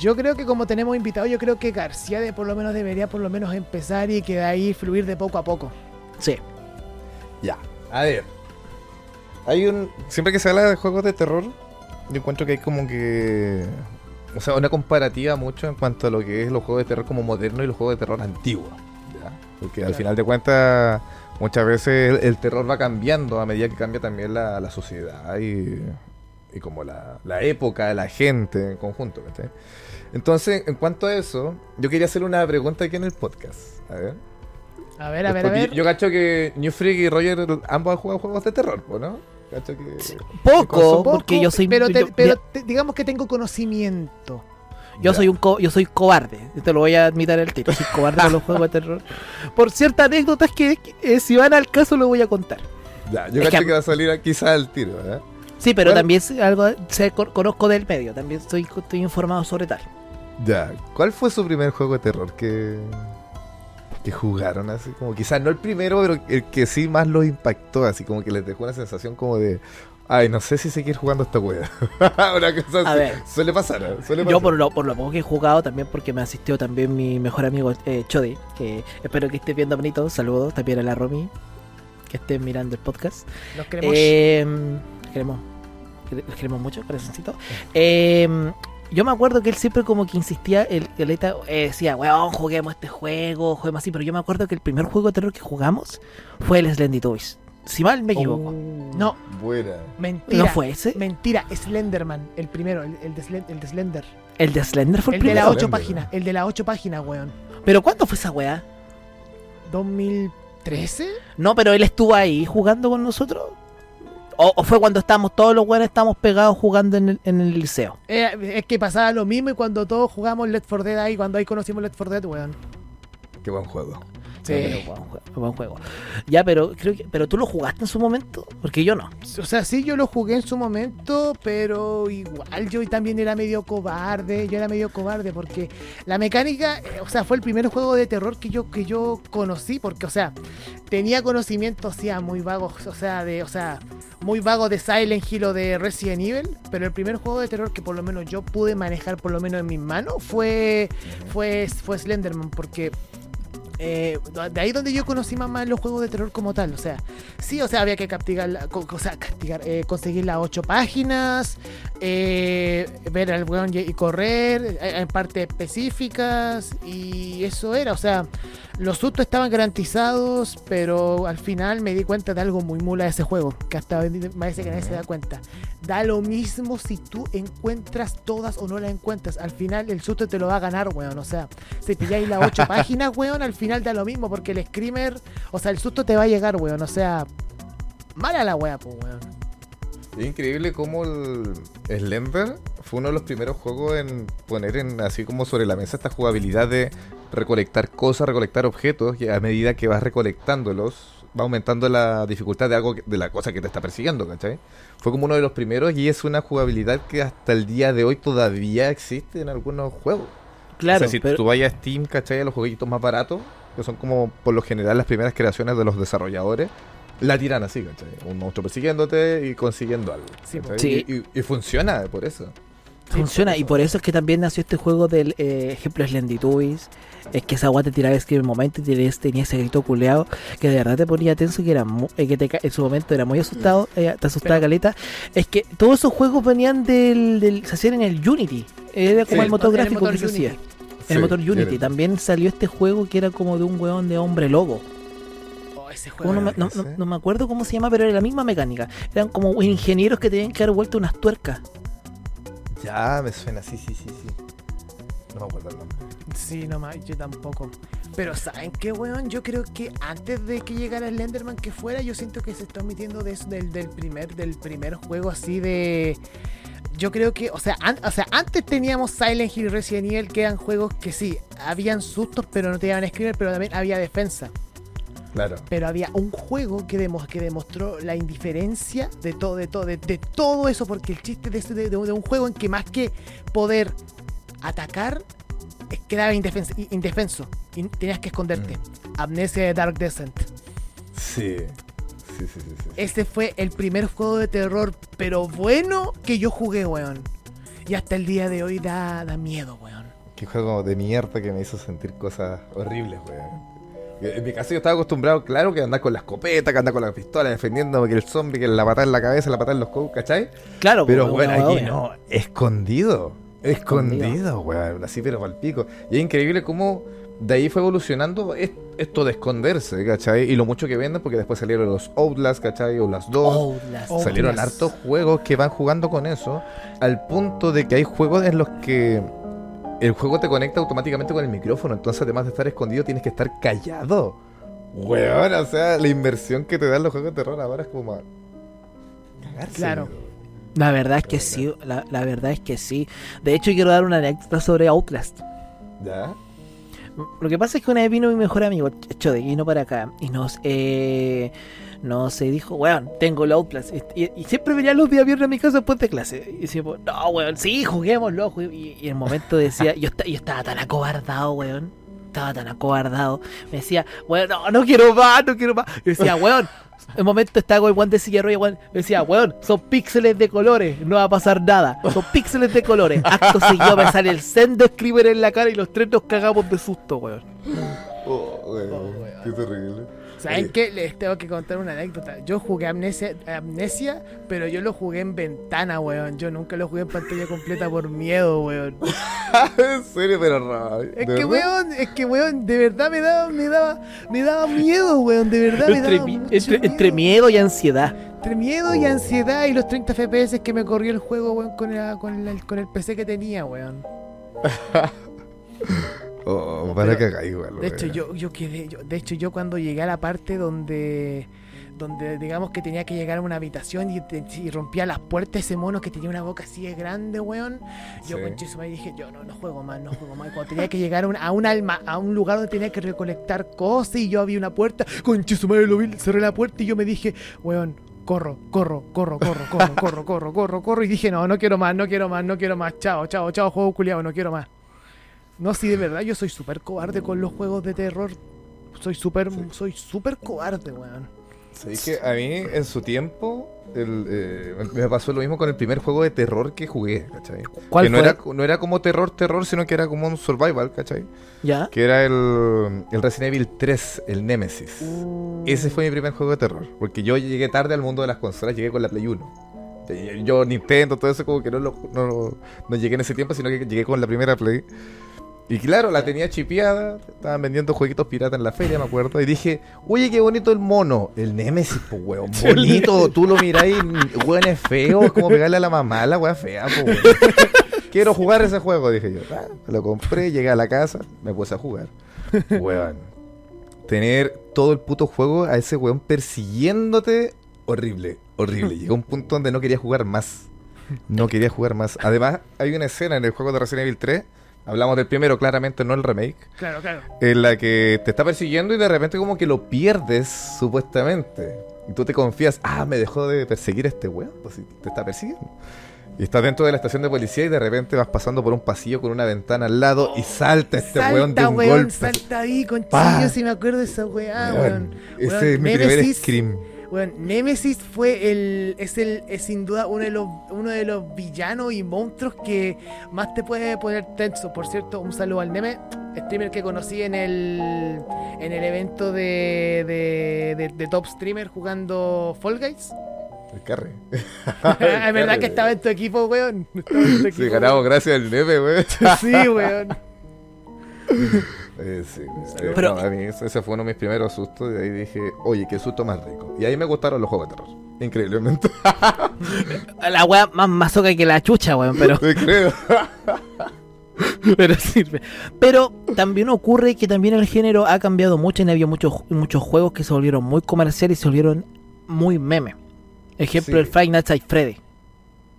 Yo creo que como tenemos invitado, yo creo que García de por lo menos debería por lo menos empezar y que de ahí fluir de poco a poco. Sí, Ya. A ver. Hay un. Siempre que se habla de juegos de terror, yo encuentro que hay como que. O sea, una comparativa mucho en cuanto a lo que es los juegos de terror como modernos y los juegos de terror antiguos. ¿ya? Porque al final de cuentas, muchas veces el, el terror va cambiando a medida que cambia también la, la sociedad y, y como la, la época, la gente en conjunto. ¿cachai? Entonces, en cuanto a eso, yo quería hacer una pregunta aquí en el podcast. A ver. A ver, a ver, a ver. Yo, yo cacho que New Freak y Roger ambos han jugado juegos de terror, ¿o ¿no? Que... poco, Poco, porque yo soy pero, te- yo- pero te- digamos que tengo conocimiento. Yo Ya. soy un co- yo soy cobarde, te lo voy a admitir el tiro, soy cobarde con los juegos de terror. Por ciertas anécdotas que, que, eh, si van al caso lo voy a contar. Ya, yo cacho que- que... va a salir quizás al tiro, ¿verdad? Sí, pero ¿Cuál? también algo con- conozco del medio, también estoy, estoy informado sobre tal. Ya, ¿cuál fue su primer juego de terror que, que jugaron así? Como quizás no el primero, pero el que sí más los impactó, así como que les dejó una sensación como de... Ay, no sé si seguir jugando esta wea. una cosa A así. ver. Suele pasar, ¿eh? Suele pasar. Yo por lo, por lo poco que he jugado, también porque me asistió también mi mejor amigo eh, Chodi, que espero que esté viendo bonito, saludos también a la Romy, que estén mirando el podcast. Los queremos. Eh, queremos, quere- los queremos mucho, corazoncito. Eh, yo me acuerdo que él siempre como que insistía, el, eh, decía, weón, juguemos este juego, juguemos así, pero yo me acuerdo que el primer juego de terror que jugamos fue el Slendy Toys. Si mal me equivoco. Oh. No, Buena. mentira. ¿No fue ese? Mentira, Slenderman, el primero, el, el de, Slen- el de Slender. El de Slender fue el, El de las primero. ocho páginas, el de las ocho páginas, weón. ¿Pero cuándo fue esa weá? ¿2013? No, pero él estuvo ahí jugando con nosotros. O, o fue cuando estábamos, todos los weones estábamos pegados jugando en el, en el liceo. Eh, es que pasaba lo mismo y cuando todos jugamos Left 4 Dead ahí, cuando ahí conocimos Left 4 Dead, weón. Qué buen juego. Sí. Pero buen juego, buen juego. Ya, pero creo que, pero tú lo jugaste en su momento, porque yo no. O sea, sí, yo lo jugué en su momento, pero igual yo también era medio cobarde. Yo era medio cobarde porque la mecánica, eh, o sea, fue el primer juego de terror que yo, que yo conocí. Porque, o sea, tenía conocimientos, o sea, muy vagos, o sea, de, o sea, muy vago de Silent Hill o de Resident Evil. Pero el primer juego de terror que por lo menos yo pude manejar, por lo menos en mis manos, fue, fue, fue Slenderman. Porque eh, de ahí donde yo conocí más, más los juegos de terror como tal. O sea, sí, o sea, había que co- o sea, eh, conseguir las ocho páginas, eh, ver al weón y correr eh, en partes específicas y eso era, o sea, los sustos estaban garantizados, pero al final me di cuenta de algo muy mula de ese juego, que hasta día parece que nadie se da cuenta. Da lo mismo si tú encuentras todas o no las encuentras. Al final el susto te lo va a ganar, weón. O sea, si pilláis las ocho páginas, weón, al final da lo mismo, porque el screamer, o sea, el susto te va a llegar, weón. O sea, mala la wea, pues, weón. Es increíble cómo el Slender fue uno de los primeros juegos en poner en así como sobre la mesa esta jugabilidad de recolectar cosas, recolectar objetos y a medida que vas recolectándolos va aumentando la dificultad de algo que- de la cosa que te está persiguiendo, ¿cachai? Fue como uno de los primeros y es una jugabilidad que hasta el día de hoy todavía existe en algunos juegos. Claro, o sea, si pero, tú vayas a Steam, ¿cachai? A los jueguitos más baratos, que son como por lo general las primeras creaciones de los desarrolladores, la tiran así, ¿cachai? Un monstruo persiguiéndote y consiguiendo algo. Sí. Y, y- y funciona por eso. funciona. Y por eso es que también nació este juego del eh, ejemplo Slenditubies. Es que esa agua te tiraba en el momento y tenías, tenía ese grito culeado que de verdad te ponía tenso, que era mu- eh, que te en su momento era muy asustado, eh, te asustaba Pero- caleta. Es que todos esos juegos venían del, del se hacían en el Unity. Era como Sí. el motor el gráfico motor que se hacía. El motor Unity. tiene- También salió este juego que era como de un weón de hombre lobo. Oh, ese juego. no, me, no- no- no me acuerdo cómo se llama, pero era la misma mecánica. Eran como ingenieros que tenían que dar vuelta unas tuercas. Ya, me suena, sí, sí, sí, sí. No me acuerdo el nombre. Sí, no más, yo tampoco. Pero ¿saben qué, weón? Yo creo que antes de que llegara el Enderman que fuera, yo siento que se está omitiendo de eso, del, del primer, del primer juego así de. Yo creo que, o sea, o sea, antes teníamos Silent Hill y Resident Evil, que eran juegos que sí, habían sustos, pero no te iban a escribir, pero también había defensa. Claro. Pero había un juego que, que demostró la indiferencia de todo, de todo, de, de todo eso, porque el chiste de, de- de un- juego en que más que poder atacar, quedaba indefenso, indefenso y tenías que esconderte. Amnesia de Dark Descent. Sí. Sí, sí, sí, sí. Ese fue el primer juego de terror, pero bueno, que yo jugué, weón. Y hasta el día de hoy da, da miedo, weón. Qué juego de mierda que me hizo sentir cosas horribles, weón. En mi caso yo estaba acostumbrado, claro, que andar con la escopeta, que andar con la pistola, defendiendo que el zombie, que la patada en la cabeza, la patada en los codos, ¿cachai? Claro, Pero pues, bueno, aquí no, escondido. Escondido. Escondido, weón. Así, pero al pico. Y es increíble cómo de ahí fue evolucionando es- esto de esconderse, ¿cachai? Y lo mucho que venden, porque después salieron los Outlast, ¿cachai? Outlast 2. Outlast. Oh, Salieron Outlast. hartos juegos que van jugando con eso, al punto de que hay juegos en los que el juego te conecta automáticamente con el micrófono, entonces además de estar escondido tienes que estar callado. Weón, o sea, la inversión que te dan los juegos de terror ahora es como... a cagarse, Claro. La verdad es que sí, la, la verdad es que sí. De hecho, quiero dar una anécdota sobre Outlast. ¿Ya? Lo que pasa es que una vez vino mi mejor amigo, hecho de vino para acá, y nos, eh, nos eh, dijo, weón, tengo el Outlast. Y, siempre venía los días viernes a mi casa después de clase. Y decíamos, no, weón, sí, juguémoslo. jugué-". Y, en el momento decía, yo, yo estaba tan acobardado, weón. Estaba tan acobardado. Me decía, weón, no, no quiero más, no quiero más. Y decía, weón. En el momento estaba con el guante de silla weón. Me decía, weón, son píxeles de colores, no va a pasar nada. Son píxeles de colores. Acto seguido me sale el sendo screamer en la cara y los tres nos cagamos de susto, weón. Oh, weón, Oh, qué terrible. ¿Saben Oye, qué? Les tengo que contar una anécdota. Yo jugué Amnesia, Amnesia, pero yo lo jugué en ventana, weón. Yo nunca lo jugué en pantalla completa por miedo, weón. en serio, pero no. Es que, weón, es que, weón, de verdad me daba, me daba, me daba miedo, weón. De verdad me Entre, daba mi- mucho entre, entre miedo y ansiedad. Entre miedo y ansiedad y los 30 FPS que me corrió el juego, weón, con el, con el, con el PC que tenía, weón. Oh, para Pero, que hagáis, igual. De hecho, yo, yo quedé, yo, de hecho, yo cuando llegué a la parte donde, donde digamos que tenía que llegar a una habitación y, y rompía las puertas ese mono que tenía una boca así de grande, weón. Yo Sí. con Chisuma dije, yo no, no juego más, no juego más. Y Cuando tenía que llegar a un, a un alma, a un lugar donde tenía que recolectar cosas y yo había una puerta, con Chisuma lo vi, cerré la puerta y yo me dije, weón. Corro, corro, corro, corro, corro, corro, corro, corro, corro. Y dije, no, no quiero más, no quiero más, no quiero más. Chao, chao, chao, juego culiado, no quiero más. No, sí, de verdad, yo soy súper cobarde con los juegos de terror. Soy súper, Sí. soy súper cobarde, weón. Sabéis que a mí, en su tiempo, el, eh, me pasó lo mismo con el primer juego de terror que jugué, ¿cachai? ¿Cuál que no fue? era, no era como terror, terror, sino que era como un survival, ¿cachai? ¿Ya? Que era el, el Resident Evil 3, el Nemesis. Uh. Ese fue mi primer juego de terror. Porque yo llegué tarde al mundo de las consolas, llegué con la Play 1. Y Yo, Nintendo, todo eso, como que no, lo- no, no llegué en ese tiempo, sino que llegué con la primera Play. Y claro, la tenía chipeada, estaban vendiendo jueguitos piratas en la feria, me acuerdo. Y dije, oye, qué bonito el mono. El Nemesis, pues, weón. Bonito, tú lo miráis, weón, es feo, es como pegarle a la mamá, la weá fea, pues, weón. Quiero jugar ese juego, dije yo. Ah, lo compré, llegué a la casa, me puse a jugar. Weón. Tener todo el puto juego a ese weón persiguiéndote, horrible, horrible. Llegó un punto donde no quería jugar más. No quería jugar más. Además, hay una escena en el juego de Resident Evil 3, hablamos del primero claramente, no el remake, Claro, claro. en la que te está persiguiendo y de repente como que lo pierdes, supuestamente. Y tú te confías, ah, me dejó de perseguir este weón, pues si te está persiguiendo. Y estás dentro de la estación de policía y de repente vas pasando por un pasillo con una ventana al lado y salta este salta, weón de un weón, golpe. salta ahí, con si me acuerdo de esa weá, Weón, weón. Ese Weón, es mi primer scream. Weón, Nemesis fue el, es el, es sin duda uno de los, uno de los villanos y monstruos que más te puede poner tenso. Por cierto, un saludo al Neme, streamer que conocí en el, en el evento de, de, de- de Top Streamer jugando Fall Guys. El carre. es verdad que estaba en tu equipo, weón. Tu Sí, ganamos gracias al weón. weón. Sí, weón. Eh, sí, eh, Pero- no, a mí ese ese fue uno de mis primeros sustos y ahí dije, oye, qué susto más rico. Y ahí me gustaron los juegos de terror. Increíblemente. La weá más mazoca que la chucha, weón, pero, Te creo. pero sirve. Pero también ocurre que también el género ha cambiado mucho y había muchos, muchos juegos que se volvieron muy comerciales y se volvieron muy meme. Ejemplo, Sí. el Five Nights at Freddy.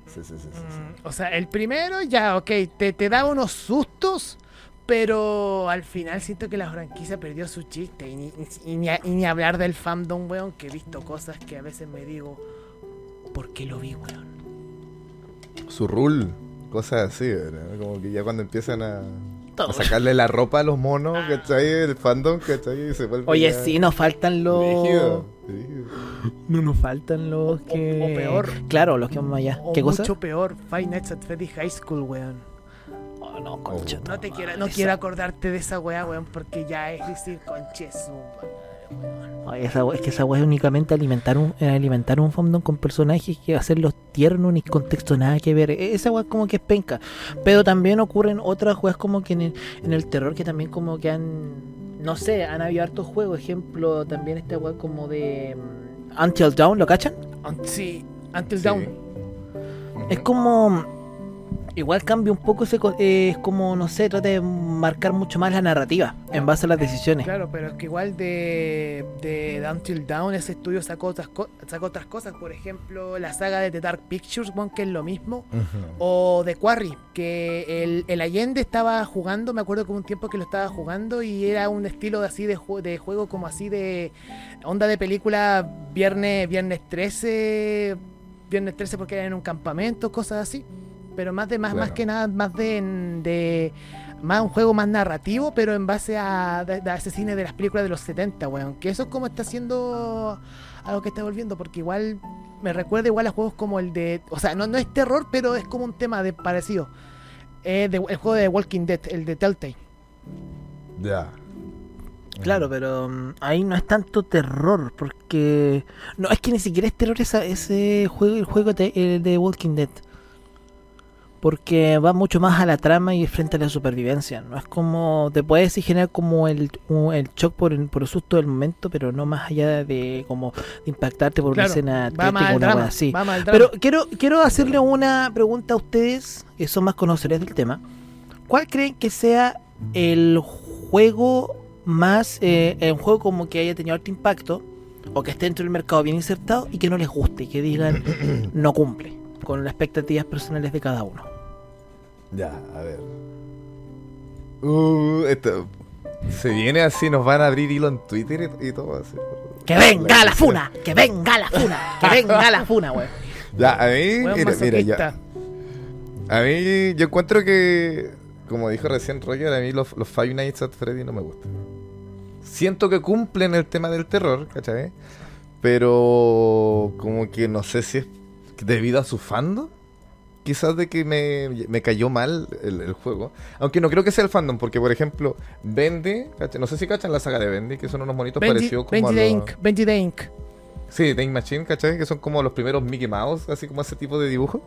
Sí, sí, sí, sí, sí. Mm, O sea, el primero ya, ok, te, te daba unos sustos, pero al final siento que la franquicia perdió su chiste. Y ni, y ni, y ni hablar del fandom, weón, que he visto cosas que a veces me digo, ¿por qué lo vi, weón? Su rule. Cosas así, ¿verdad? Como que ya cuando empiezan a, sacarle la ropa a los monos, ¿cachai? El fandom, ¿cachai? Y se vuelve Oye, ya sí, nos faltan los. rígido, rígido. No nos faltan los que. o peor. Claro, los que vamos allá. O ¿Qué cosa? mucho peor, Five Nights at Freddy High School, weón. Oh, no, concha. No te quiero, no quiero acordarte de esa weá, weón, porque ya es decir, conches, Oye, esa es que esa weá es únicamente alimentar un, eh, alimentar un fandom con personajes que hacerlos tiernos ni contexto nada que ver. E- Esa weá como que es penca. Pero también ocurren otras weas como que en el, en el terror que también como que han. No sé, han habido hartos juegos. Ejemplo, también esta weá como de. mm, Until Dawn, ¿lo cachan? Sí, Until Sí. Dawn. Es como. Igual cambia un poco ese. co- eh, es como, no sé, trata de marcar mucho más la narrativa en base a las decisiones. Claro, pero es que igual de, de Until Dawn ese estudio sacó otras, co- sacó otras cosas, por ejemplo la saga de The Dark Pictures, que es lo mismo, o The Quarry, que el, el Allende estaba jugando, me acuerdo que hubo un tiempo que lo estaba jugando y era un estilo de así de, ju- de juego como así de onda de película viernes, viernes 13, viernes 13 porque era en un campamento, cosas así, pero más de más, más que nada, más de, de más un juego más narrativo, pero en base a, de, de ese cine de las películas de los 70, weón. Que eso es como está haciendo algo que está volviendo, porque igual me recuerda igual a juegos como el de. O sea, no, no es terror, pero es como un tema de parecido. Eh, de- el juego de Walking Dead, el de Telltale. Ya. Claro, pero mm, ahí no es tanto terror, porque... No, es que ni siquiera es terror esa, ese juego, el juego de, el de Walking Dead. Porque va mucho más a la trama y frente a la supervivencia. No es como. Te puedes generar como el, el shock por el, por el susto del momento, pero no más allá de como de impactarte por Claro, una escena tétrica o una wea así. Pero quiero, quiero hacerle una pregunta a ustedes, que son más conocedores del tema. ¿Cuál creen que sea el juego más, eh, un juego como que haya tenido alto impacto, o que esté dentro del mercado bien insertado y que no les guste, y que digan no cumple con las expectativas personales de cada uno? Ya, a ver. Uh, esto. Se viene así, nos van a abrir hilo en Twitter y, y todo así. ¡Que venga la funa! ¡Que venga la funa! ¡Que venga la funa, güey! Ya, a mí, mira, mira, ya. A mí, yo encuentro que, como dijo recién Roger, a mí los, los Five Nights at Freddy no me gustan. Siento que cumplen el tema del terror, ¿cachai? Pero, como que no sé si es debido a su fandom. Quizás de que me, me cayó mal el, el juego. Aunque no creo que sea el fandom, porque por ejemplo, Bendy, no sé si cachan la saga de Bendy, que son unos monitos Benji, parecidos como Benji a the los- Ink, Benji the Ink. Sí, Time Machine, ¿cachai? Que son como los primeros Mickey Mouse, así como ese tipo de dibujo.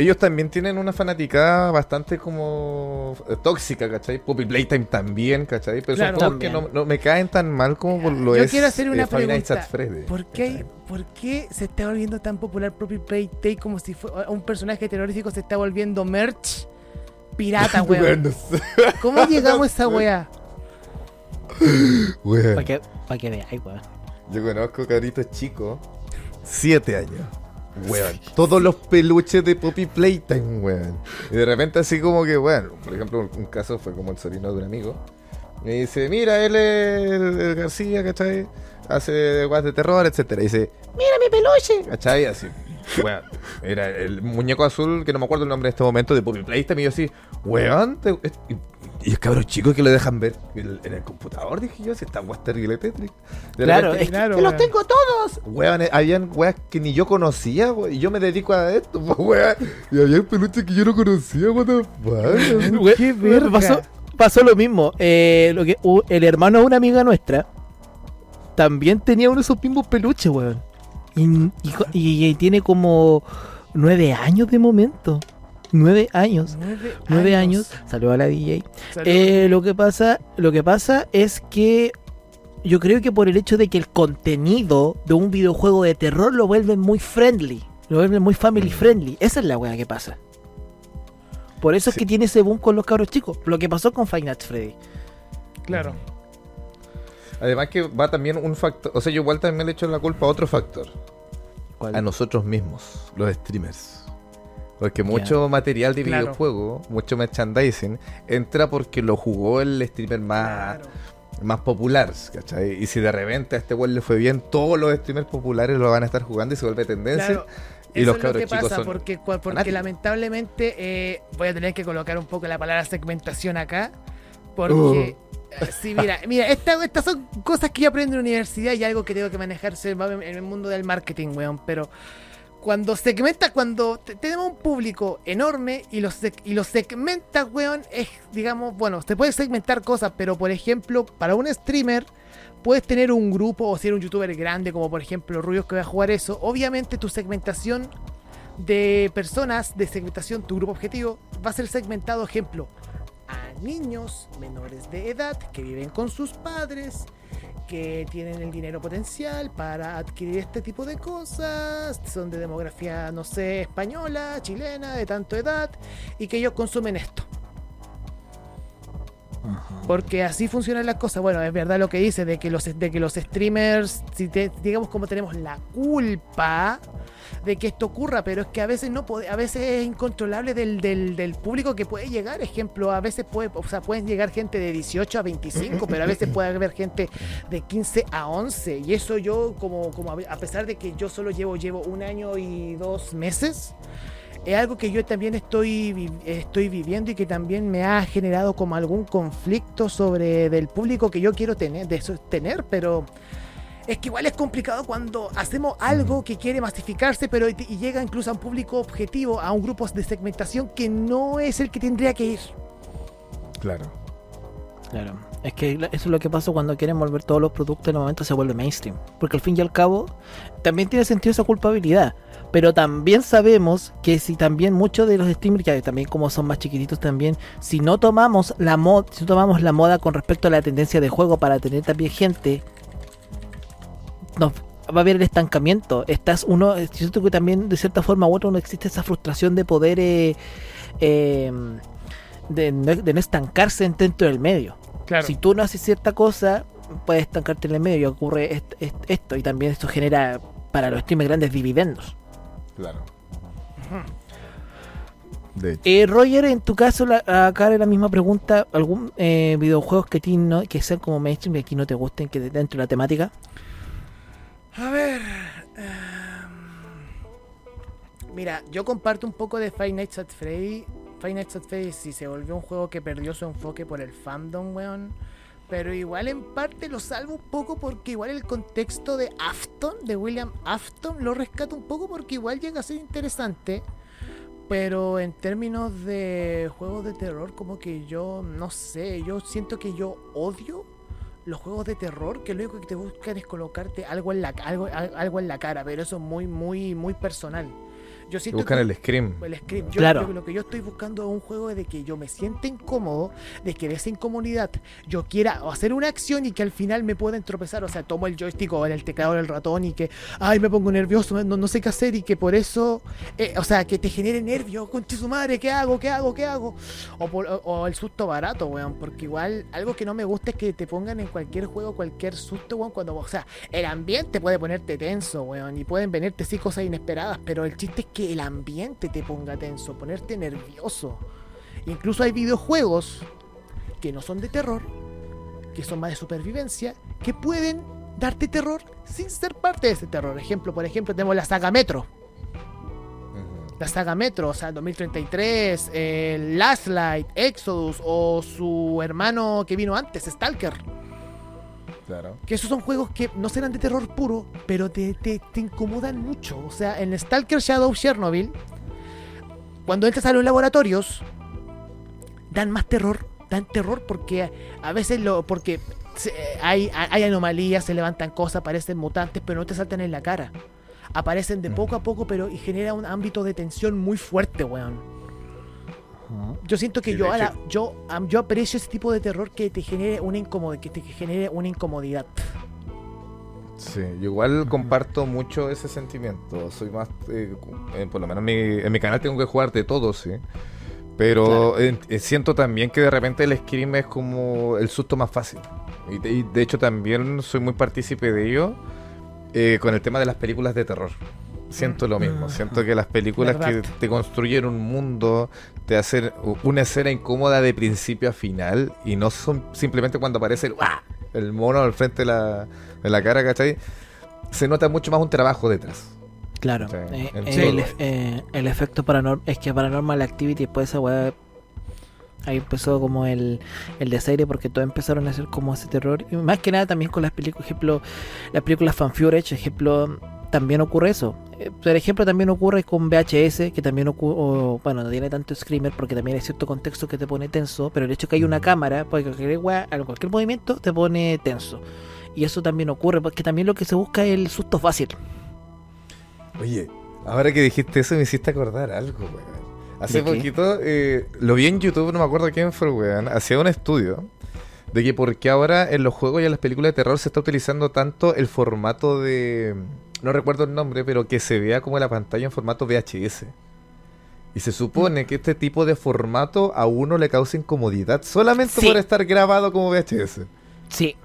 Ellos también tienen una fanática bastante como eh, tóxica, ¿cachai? Puppy Playtime también, ¿cachai? Pero Claro. son que no, me caen tan mal como por lo Yo es quiero hacer una eh, pregunta. Freddy, ¿Por qué. ¿Por qué se está volviendo tan popular Poppy Playtime como si fue un personaje terrorífico se está volviendo merch pirata, weón? ¿Cómo llegamos a esa weá? weón. Para que, pa' que veáis, weón. Yo conozco cabritos chicos, siete años. Weón, todos los peluches de Poppy Playtime, weón. Y de repente así como que, bueno, por ejemplo, un, caso fue como el sobrino de un amigo. Me dice, mira, él es el, el García, ¿cachai? Hace guas de terror, etcétera. Y dice, mira mi peluche, ¿cachai? Así, weón. Era el muñeco azul, que no me acuerdo el nombre en este momento, de Poppy Playtime. Y yo así, weón, te- y, y es cabros chicos que lo dejan ver en, en el computador, dije yo, si está guas terrible Tetris. Claro, repente, es que- Claro, que los weón. tengo todos. Weón, eh, habían weas que ni yo conocía, weón. Y yo me dedico a esto, pues, weón. Y había peluches que yo no conocía, what the fuck. Güey, ¡Qué verga! Pasó, pasó lo mismo. Eh, lo que, el hermano de una amiga nuestra también tenía uno de esos mismos peluches, weón. Y, y y- y tiene como nueve años de momento. Nueve años. Nueve, Nueve años. Salió a la DJ. Eh, lo que pasa, lo que pasa es que yo creo que por el hecho de que el contenido de un videojuego de terror lo vuelve muy friendly, lo vuelve muy family friendly. Esa es la weá que pasa. Por eso es que tiene ese boom con los cabros chicos. Lo que pasó con Five Nights Freddy. Claro. Además que va también un factor, o sea, yo igual también le echo la culpa a otro factor. A nosotros mismos, los streamers. Porque mucho material de Claro. videojuego, mucho merchandising, entra porque lo jugó el streamer más, Claro. más popular, ¿cachai? Y si de repente a este weón le fue bien, todos los streamers populares lo van a estar jugando y se vuelve tendencia. Claro. Y Eso los es lo que chicos pasa, son porque, porque fanáticos. lamentablemente eh, voy a tener que colocar un poco la palabra segmentación acá. Porque, Uh. eh, sí, mira, mira esta- estas son cosas que yo aprendo en la universidad y algo que tengo que manejarse en en el mundo del marketing, weón. Pero cuando segmenta, cuando te- tenemos un público enorme y los, y los segmenta, weón, es, digamos, bueno, se puede segmentar cosas, pero por ejemplo, para un streamer puedes tener un grupo o ser un youtuber grande, como por ejemplo Rubios que va a jugar eso. Obviamente tu segmentación de personas, de segmentación, tu grupo objetivo, va a ser segmentado, ejemplo, a niños menores de edad que viven con sus padres, que tienen el dinero potencial para adquirir este tipo de cosas, son de demografía, no sé, española, chilena, de tanto edad, y que ellos consumen esto. Porque así funcionan las cosas. Bueno, es verdad lo que dice de que los, de que los streamers, si te- digamos como tenemos la culpa de que esto ocurra, pero es que a veces no puede, a veces es incontrolable del, del, del público que puede llegar. Ejemplo, a veces puede, o sea, pueden llegar gente de 18 a 25, pero a veces puede haber gente de 15 a 11. Y eso yo, como, como a pesar de que yo solo llevo, llevo un año y dos meses, es algo que yo también estoy, estoy viviendo y que también me ha generado como algún conflicto sobre del público que yo quiero tener, de sostener, pero es que igual es complicado cuando hacemos algo que quiere masificarse, pero y llega incluso a un público objetivo, a un grupo de segmentación que no es el que tendría que ir. Claro. Claro. Es que eso es lo que pasa cuando quieren volver todos los productos en el momento se vuelve mainstream. Porque al fin y al cabo también tiene sentido esa culpabilidad. Pero también sabemos que si también muchos de los streamers, que también como son más chiquititos también, si no tomamos la moda, si no tomamos la moda con respecto a la tendencia de juego para tener también gente, nos va a haber el estancamiento. Estás uno, siento que también de cierta forma u otra no existe esa frustración de poder eh, eh, de no estancarse dentro del medio. Claro. Si tú no haces cierta cosa, puedes estancarte en el medio y ocurre est- est- esto. Y también esto genera para los streamers grandes dividendos. Claro. De hecho. Eh, Roger, en tu caso, la, acá la misma pregunta. ¿Algún eh, videojuegos que, ti no, que sean como mainstream y aquí no te gusten que de- dentro de la temática? A ver. em, mira, yo comparto un poco de Five Nights at Freddy. Five Nights se volvió un juego que perdió su enfoque por el fandom, weón. Pero igual en parte lo salvo un poco porque igual el contexto de Afton, de William Afton, lo rescato un poco porque igual llega a ser interesante. Pero en términos de juegos de terror, como que yo no sé, yo siento que yo odio los juegos de terror que lo único que te buscan es colocarte algo en la algo, al- algo en la cara, pero eso es muy muy muy personal. Yo siento Buscan que el Scream. el script. Yo, Claro. yo lo que yo estoy buscando es un juego de que yo me sienta incómodo, de que de esa incomodidad yo quiera hacer una acción y que al final me pueda tropezar. O sea, tomo el joystick o el teclado o el ratón y que, ay, me pongo nervioso, no, no sé qué hacer y que por eso, eh, o sea, que te genere nervio, conche su madre, ¿qué hago? ¿Qué hago? ¿Qué hago? O, por- o- o el susto barato, weón, porque igual algo que no me gusta es que te pongan en cualquier juego cualquier susto, weón, cuando, o sea, el ambiente puede ponerte tenso, weón, y pueden venirte sí cosas inesperadas, pero el chiste es que el ambiente te ponga tenso, ponerte nervioso. Incluso hay videojuegos que no son de terror, que son más de supervivencia, que pueden darte terror sin ser parte de ese terror. Ejemplo, por ejemplo, tenemos la saga Metro. La saga Metro, o sea, 2033, el Last Light, Exodus o su hermano que vino antes, Stalker. Claro. Que esos son juegos que no serán de terror puro, pero te, te, te incomodan mucho. O sea, en Stalker Shadow Chernobyl, cuando entras a los laboratorios, dan más terror. Dan terror porque a veces lo. porque hay, hay anomalías, se levantan cosas, aparecen mutantes, pero no te saltan en la cara. Aparecen de poco a poco, pero y genera un ámbito de tensión muy fuerte, weón. Yo siento que Sí, yo, a la- yo, yo aprecio ese tipo de terror que te genere una incomodidad, que te genere una incomodidad. Sí, yo igual comparto mucho ese sentimiento. Soy más, eh, eh, por lo menos en mi, en mi canal tengo que jugar de todo, sí. Pero eh, eh, siento también que de repente el Scream es como el susto más fácil. Y de, y de hecho también soy muy partícipe de ello eh, con el tema de las películas de terror. Siento lo mismo. Mm. Siento que las películas que te construyen un mundo, te hacen una escena incómoda de principio a final y no son simplemente cuando aparece el, mono al frente de la, de la cara, ¿cachai? Se nota mucho más un trabajo detrás. Claro. Sí, eh, eh, el, eh, el efecto paranormal. Es que Paranormal Activity, después esa weá. Ahí empezó como el, el desaire porque todos empezaron a hacer como ese terror. Y más que nada también con las películas, ejemplo, las películas Fanfurage, ejemplo, también ocurre eso. Eh, Por ejemplo, también ocurre con VHS, que también ocurre, bueno, no tiene tanto screamer porque también hay cierto contexto que te pone tenso, pero el hecho de que hay una cámara, porque cualquier, weá, cualquier movimiento te pone tenso. Y eso también ocurre, porque también lo que se busca es el susto fácil. Oye, ahora que dijiste eso me hiciste acordar algo, weón. Hace poquito eh, lo vi en YouTube, no me acuerdo quién fue, weón. Hacía un estudio de que por qué ahora en los juegos y en las películas de terror se está utilizando tanto el formato de... No recuerdo el nombre, pero que se vea como la pantalla en formato VHS. Y se supone que este tipo de formato a uno le causa incomodidad solamente Sí. por estar grabado como VHS. Sí,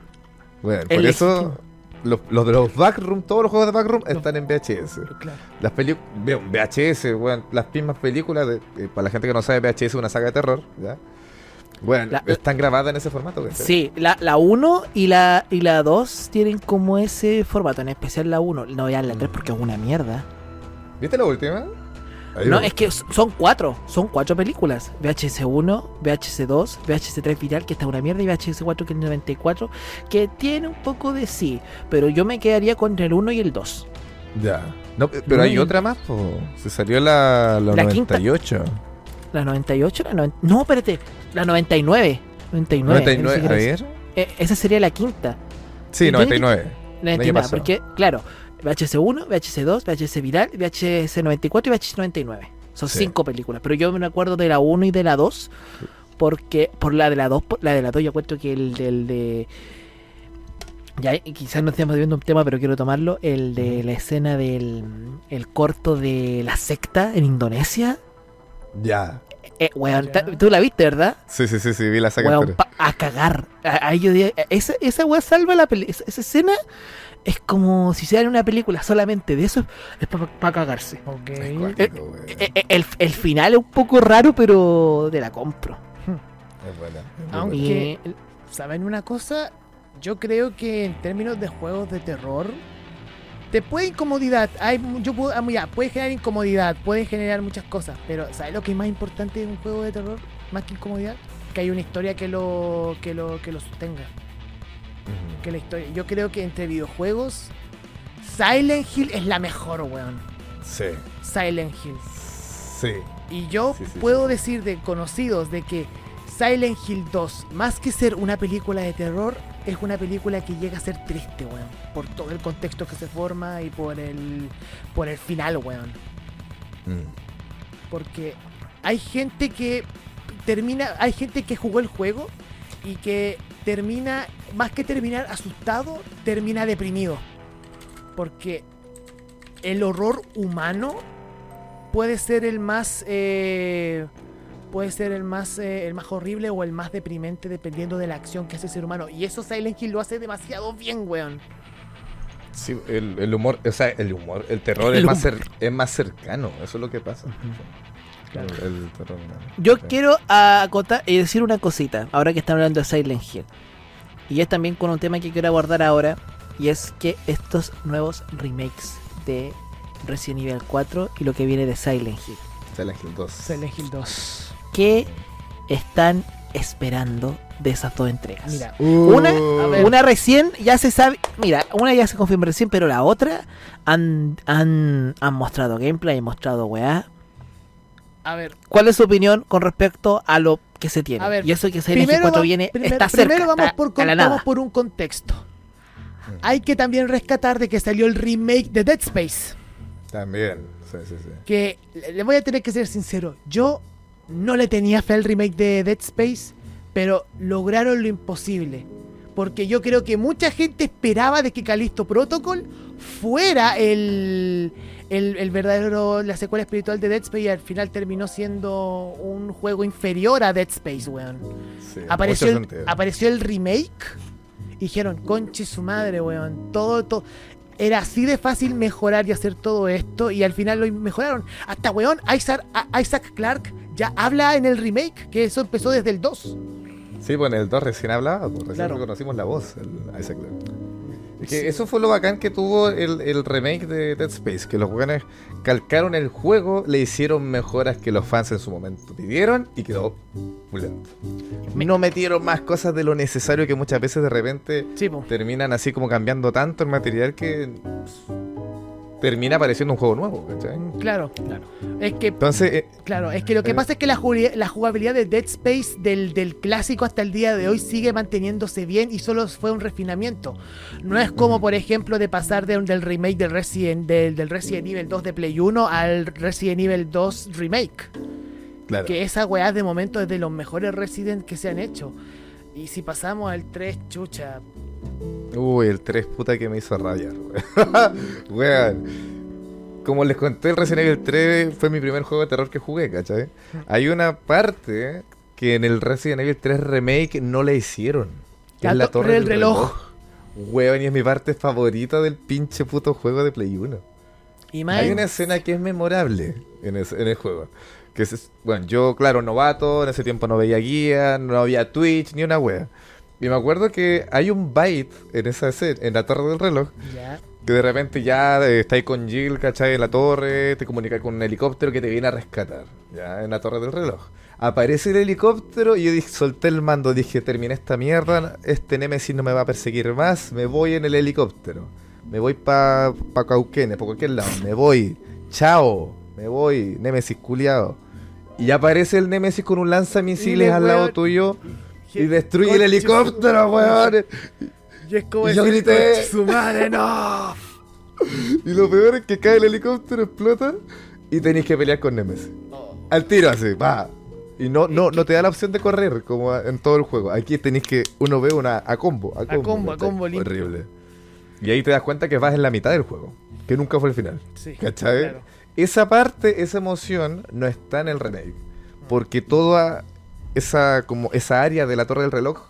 Bueno, por eso los, los de los backroom, todos los juegos de backroom están en VHS. Claro. Las películas, VHS, weón, las mismas películas, de- eh, para la gente que no sabe, VHS es una saga de terror, ¿ya? Bueno, La- están grabadas en ese formato. Sí, la, la 1 y la, y la 2 tienen como ese formato, en especial la 1. No vean la 3 porque es una mierda. ¿Viste la última? Ahí No, va. es que son cuatro, son cuatro películas. VHS 1, VHS 2, VHS 3 viral, que está una mierda, y VHS 4, que es el 94, que tiene un poco de sí, pero yo me quedaría con el 1 y el 2. Ya. No, pe- pero hay otra más, po. Se salió la, la, La quinta. 98. ¿La 98? La noven- No, espérate, la 99. 99, 99, ni a siquiera es- ver. eh, esa sería la quinta. Sí, Y tiene que- 99. La año entienda, pasado. porque, claro, VHS1, VHS2, VHS Viral, VHS 94 y VHS 99. Son Sí. cinco películas. Pero yo me acuerdo de la 1 y de la 2. Porque por la de la 2, por la de la 2 yo cuento que el del de... Ya, quizás no estemos viendo un tema, pero quiero tomarlo. El de la escena del el corto de la secta en Indonesia. Ya. Eh, weón, Ya. tú la viste, ¿verdad? Sí, sí, sí, sí, vi la saga Weón, pa- a cagar. A- Ahí yo esa, esa weá salva la película. Esa, esa escena es como si se una película solamente de eso, es para cagarse. Ok. Es cuático, weón. Eh, eh, El, el final es un poco raro, pero de la compro. Es buena, es Aunque- buena. ¿Saben una cosa? Yo creo que en términos de juegos de terror, te puede incomodidad. Hay, yo puedo, ah, ya, puede generar incomodidad, puede generar muchas cosas. Pero ¿sabes lo que es más importante de un juego de terror? Más que incomodidad, que hay una historia que lo, que lo, que lo sostenga. Que la historia. Yo creo que entre videojuegos, Silent Hill es la mejor, weón. Sí, Silent Hill. sí. Y yo Sí, sí, puedo decir de conocidos de que Silent Hill 2, más que ser una película de terror, es una película que llega a ser triste, weón. Por todo el contexto que se forma y por el, por el final, weón. Mm. Porque hay gente que termina, hay gente que jugó el juego y que termina, más que terminar asustado, termina deprimido. Porque el horror humano puede ser el más, eh, puede ser el más, eh, el más horrible o el más deprimente dependiendo de la acción que hace el ser humano. Y eso Silent Hill lo hace demasiado bien, weón. Sí, el, el humor, o sea, el humor, el terror El es, más cer- es más cercano, eso es lo que pasa. Claro. El, el terror, no. Yo Sí. quiero acotar y decir una cosita, ahora que están hablando de Silent Hill. Y es también con un tema que quiero abordar ahora, y es que estos nuevos remakes de Resident Evil 4 y lo que viene de Silent Hill, Silent Hill 2. Silent Hill 2. ¿Qué están esperando de esas dos entregas? Mira, Una, recién ya se sabe, mira, una ya se confirma recién, pero la otra han, han, han mostrado gameplay, han mostrado weá. a ver, ¿Cuál es su opinión con respecto a lo que se tiene? A ver, y eso que 4 va- viene primer- está cerca. primero vamos está por, con- vamos por un contexto. Hay que también rescatar de que salió el remake de Dead Space. También, sí, sí, sí. Que le voy a tener que ser sincero. Yo no le tenía fe al remake de Dead Space, pero lograron lo imposible. Porque yo creo que mucha gente esperaba de que Callisto Protocol fuera el, el, el verdadero, la secuela espiritual de Dead Space y al final terminó siendo un juego inferior a Dead Space, weón. sí apareció, el, apareció el remake y dijeron, conche su madre, weón. Todo, todo. Era así de fácil mejorar y hacer todo esto y al final lo mejoraron. Hasta, weón, Isaac, Isaac Clark ya habla en el remake, que eso empezó desde el 2. Sí, pues en el 2 recién hablaba, pues recién Claro. reconocimos la voz, el Isaac Clarke. Que eso fue lo bacán que tuvo el, el remake de Dead Space, que los jugadores calcaron el juego, le hicieron mejoras que los fans en su momento pidieron y quedó pulento. No metieron más cosas de lo necesario que muchas veces de repente Sí, terminan así como cambiando tanto el material que termina pareciendo un juego nuevo, ¿cachai? Claro. Es que Entonces, eh, Claro, es que lo que Eh. pasa es que la, jugabilidad- la jugabilidad de Dead Space del, del clásico hasta el día de hoy sigue manteniéndose bien y solo fue un refinamiento. No es como, por ejemplo, de pasar de del remake del Resident, del, del Resident Evil 2 de Play 1 al Resident Evil 2 Remake. claro. Que esa weá de momento es de los mejores Resident que se han hecho. Y si pasamos al 3, chucha. Uy, el 3 puta que me hizo rabiar, weón. Como les conté, el Resident Evil 3 fue mi primer juego de terror que jugué, ¿cachai? Hay una parte que en el Resident Evil 3 Remake no le hicieron. Que La es la torre del reloj. reloj. Weón, y es mi parte favorita del pinche puto juego de Play 1. Y más. Hay una escena que es memorable en el juego. Que es, bueno, yo, claro, novato, en ese tiempo no veía guía, no había Twitch, ni una wea. Y me acuerdo que hay un byte en esa escena, en la torre del reloj, Ya. que de repente ya eh, estáis con Jill, ¿cachai? En la torre, te comunicas con un helicóptero que te viene a rescatar, ya, en la torre del reloj. Aparece el helicóptero y yo dije, solté el mando, dije, terminé esta mierda, este Nemesis no me va a perseguir más, me voy en el helicóptero. Me voy pa, pa Cauquenes, por cualquier lado, me voy, chao, me voy, Nemesis culiado. Y aparece el Nemesis con un lanzamisiles al lado tuyo. Y destruye el helicóptero, weón. Y es como Y yo grité. "Conche su madre, no. Y lo peor es que cae el helicóptero, explota y tenéis que pelear con Nemesis. Al tiro así, va. Y no, no, no te da la opción de correr como en todo el juego. Aquí tenéis que, uno ve una a combo, a combo. combo, a combo. Horrible. Y ahí te das cuenta que vas en la mitad del juego, que nunca fue el final. Sí, ¿Cachai? claro. Esa parte, esa emoción no está en el remake. Porque toda esa, como esa área de la torre del reloj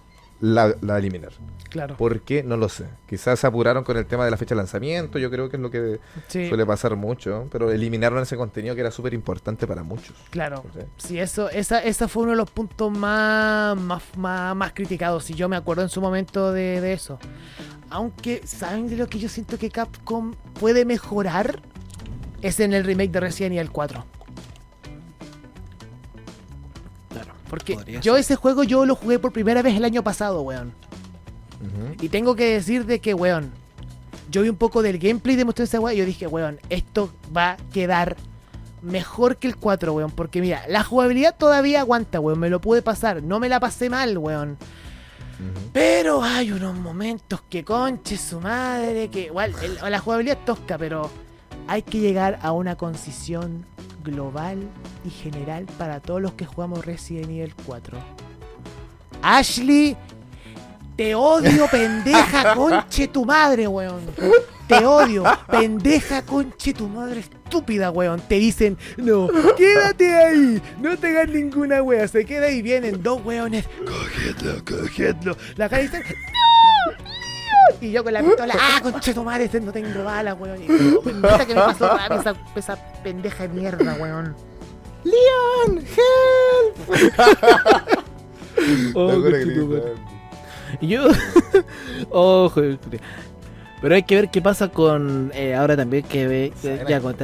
la, la eliminaron. Claro. ¿Por qué? No lo sé. Quizás se apuraron con el tema de la fecha de lanzamiento, yo creo que es lo que Sí, suele pasar mucho, pero eliminaron ese contenido que era súper importante para muchos. claro. Sí, eso, esa, esa fue uno de los puntos más, más, más, más criticados. Si yo me acuerdo en su momento de, de eso. Aunque, ¿saben de lo que yo siento que Capcom puede mejorar? Es en el remake de Resident Evil 4. Porque Podría yo ser. ese juego yo lo jugué por primera vez el año pasado, weón. Y tengo que decir de que, weón, yo vi un poco del gameplay de Monster weón y yo dije, weón, esto va a quedar mejor que el 4, weón. Porque mira, la jugabilidad todavía aguanta, weón. Me lo pude pasar. No me la pasé mal, weón. Pero hay unos momentos que conche su madre, que igual el- la jugabilidad es tosca, pero hay que llegar a una concisión global y general para todos los que jugamos Resident Evil 4. Ashley, te odio, pendeja, conche tu madre, weón. Te odio, pendeja, conche tu madre estúpida, weón. Te dicen, no, quédate ahí, no te hagas ninguna wea. Se queda y vienen dos weones, cogedlo, cogedlo. La cara dice, no, no. Y yo con la pistola, ah, conche tu madre, no tengo balas, weón. Y yo, puta que me pasó rápido esa, esa pendeja de mierda, weón. ¡Leon! ¡Help! Oh, conchetumare. yo. Ojo. Pero hay que ver qué pasa con. eh, ahora también que ve. eh, ya con,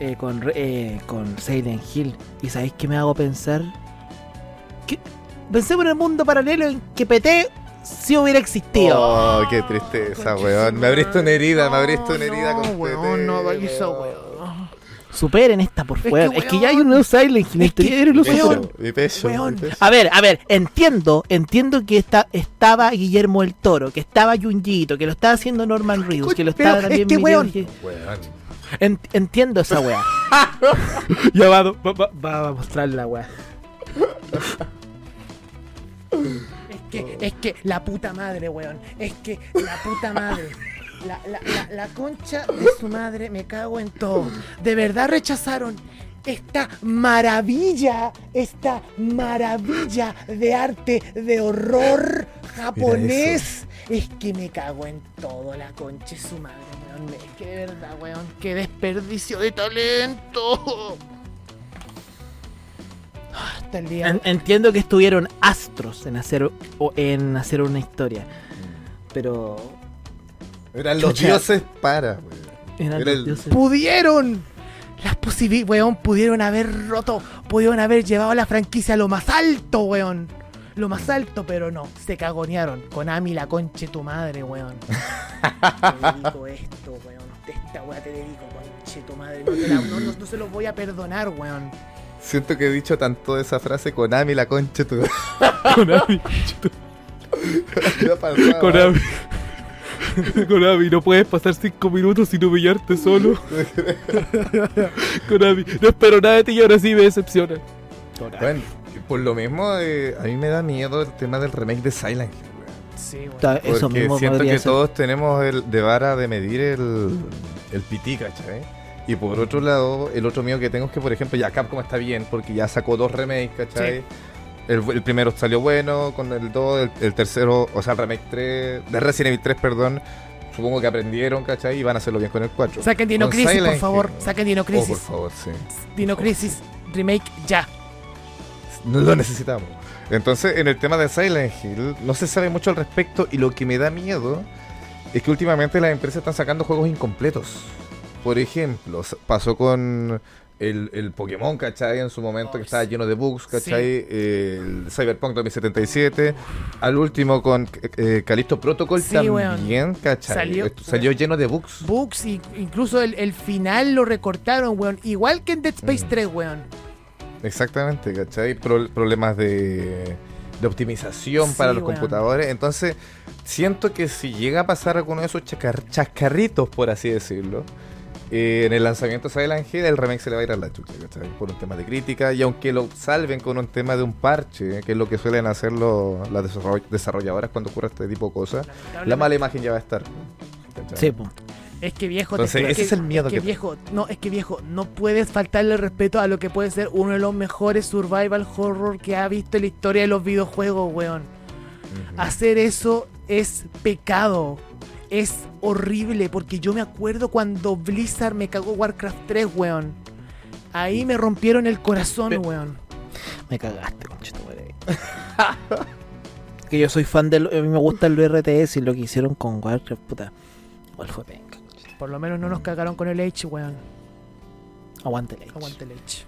eh, con, eh, con Silent Hill. ¿Y sabéis qué me hago pensar? Que pensemos en el mundo paralelo en que PT sí hubiera existido. Oh, qué tristeza, weón. Me abriste una herida, me abriste una herida no, con weón, no, eso, weón. Superen esta, por Es favor. que, Es que ya hay un nuevo Silent Hill. es que, Mi pecho, superó. mi pecho, mi weón. pecho. A ver, a ver, entiendo, entiendo que está, estaba Guillermo el Toro, que estaba Junjito, que lo estaba haciendo Norman Reedus, que lo estaba es también que, Miguel weón. G- Weón. En- entiendo esa weá. ya va, va, va- va a mostrar la weá. Es que, es que la puta madre, weón. Es que la puta madre. La, la, la, la concha de su madre, me cago en todo. De verdad rechazaron esta maravilla, esta maravilla de arte, de horror japonés. Es que me cago en todo, la concha de su madre, weón. Es que de verdad, weón, qué desperdicio de talento. Hasta el día. En- entiendo que estuvieron astros en hacer o en hacer una historia. Pero Eran los Chucha. dioses para, weón. eran Era los el- dioses. pudieron. Las posibilidades, weón, pudieron haber roto, pudieron haber llevado la franquicia a lo más alto, weón. Lo más alto, pero no, se cagonearon. Konami, la conche tu madre, weón. te dedico esto, weón. Esta weá te dedico, conche tu madre. No, te la- no- no- no se los voy a perdonar, weón. Siento que he dicho tanto esa frase Konami la concha tu. Konami, pasaba. Konami. Konami, no puedes pasar cinco minutos sin humillarte solo. Konami, no espero nada de ti y ahora sí me decepciona. Konami. Bueno, por lo mismo, eh, a mí me da miedo el tema del remake de Silent Hill, weón. Sí, Eso Porque mismo siento que ser. todos tenemos el de vara de medir el, el pití, ¿cachai? Y por otro lado, el otro miedo que tengo es que, por ejemplo, ya Capcom está bien porque ya sacó dos remakes, ¿cachai? El, el primero salió bueno, con el 2, el, el tercero, o sea, el remake 3, de Resident Evil 3, perdón. Supongo que aprendieron, ¿cachai? Y van a hacerlo bien con el 4. Saquen Dino Con Crisis, por favor. Saquen Dino Oh, por Crisis. favor, sí. Dino Crisis Remake ya. No lo necesitamos. Entonces, en el tema de Silent Hill, no se sabe mucho al respecto y lo que me da miedo es que últimamente las empresas están sacando juegos incompletos. Por ejemplo, pasó con el, el Pokémon, ¿cachai? En su momento que estaba lleno de bugs, ¿cachai? El Cyberpunk 2077. Al último con eh, Callisto Protocol Sí, también, ¿cachai? Salió- lleno de bugs. Bugs y incluso el, el final lo recortaron, weón. Igual que en Dead Space Mm. 3, weón. Exactamente, ¿cachai? Pro- problemas de, de optimización Sí, para los weón. computadores. Entonces, siento que si llega a pasar alguno de esos chascarritos, por así decirlo, eh, en el lanzamiento de Silent Hill, el remake se le va a ir a la chucha, ¿cachai? Por un tema de crítica. Y aunque lo salven con un tema de un parche, que es lo que suelen hacer los- las desarroll- desarrolladoras cuando ocurre este tipo de cosas, la mala imagen ya va a estar. ¿cachai? Sí, po. Es que viejo, Entonces, te- ese es el miedo que, que- viejo, no, es que viejo, no puedes faltarle respeto a lo que puede ser uno de los mejores survival horror que ha visto en la historia de los videojuegos, weón. Hacer eso es pecado. Es horrible porque yo me acuerdo cuando Blizzard me cagó Warcraft 3, weón. Ahí me rompieron el corazón, Pero- weón. Me cagaste, conchito, que yo soy fan de. lo- A mí me gusta el RTS y lo que hicieron con Warcraft, puta. Igual fue penca. Por lo menos no nos cagaron con el H, weón. Aguante el Aguante el H.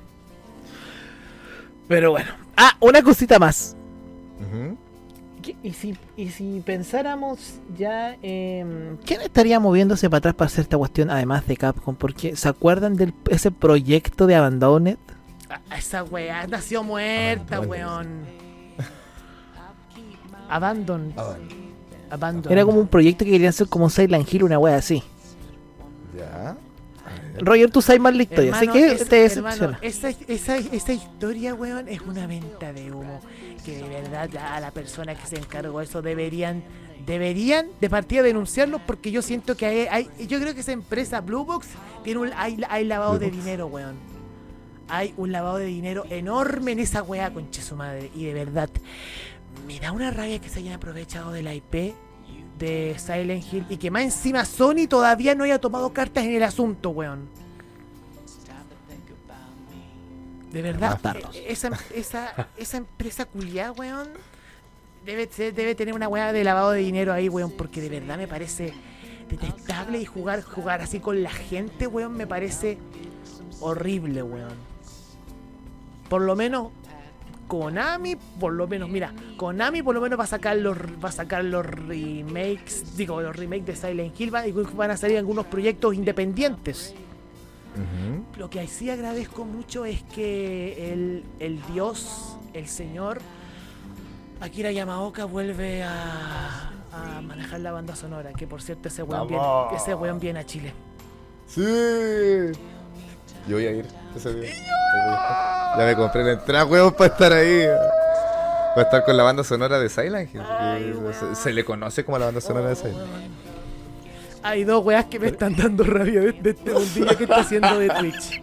Pero bueno. Ah, una cosita más. ¿Qué- Y si, y si pensáramos ya, eh, ¿quién estaría moviéndose para atrás para hacer esta cuestión además de Capcom? Porque ¿se acuerdan de ese proyecto de Abandoned? Ah, esa weá nació muerta, Abandon. weón. Abandon. Abandon. Era como un proyecto que querían hacer como Silent Hill, una wea así. Ya. Roger, tú sabes más la historia, Hermano, que es- te hermano, esa, esa, esa historia, weón, es una venta de humo. Que de verdad a la persona que se encargó de eso deberían, deberían de partida denunciarlo porque yo siento que hay, hay- yo creo que esa empresa Blue Box tiene un, hay, hay lavado Blue de Box. dinero, weón. Hay un lavado de dinero enorme en esa weá, conche su madre. Y de verdad, me da una rabia que se hayan aprovechado de la IP de Silent Hill y que más encima Sony todavía no haya tomado cartas en el asunto, weón. De verdad, eh, esa, esa, esa empresa culiada, weón, debe, debe tener una weá de lavado de dinero ahí, weón, porque de verdad me parece detestable y jugar, jugar así con la gente, weón, me parece horrible, weón. Por lo menos Konami, por lo menos, mira, Konami por lo menos va a sacar los va a sacar los remakes, digo, los remakes de Silent Hill y van a salir algunos proyectos independientes. Lo que sí agradezco mucho es que el, el dios, el señor Akira Yamaoka vuelve a, a manejar la banda sonora, que por cierto ese weón, viene, ese weón viene a Chile. Sí. Yo voy a ir ese día. Ya me compré la entrada, weón, para estar ahí. Para estar con la banda sonora de Silent Hill. Ay, porque se, le conoce como la banda sonora de Oh, Silent weón. Hay dos weas que me están dando rabia de, de este mundillo que está haciendo de Twitch.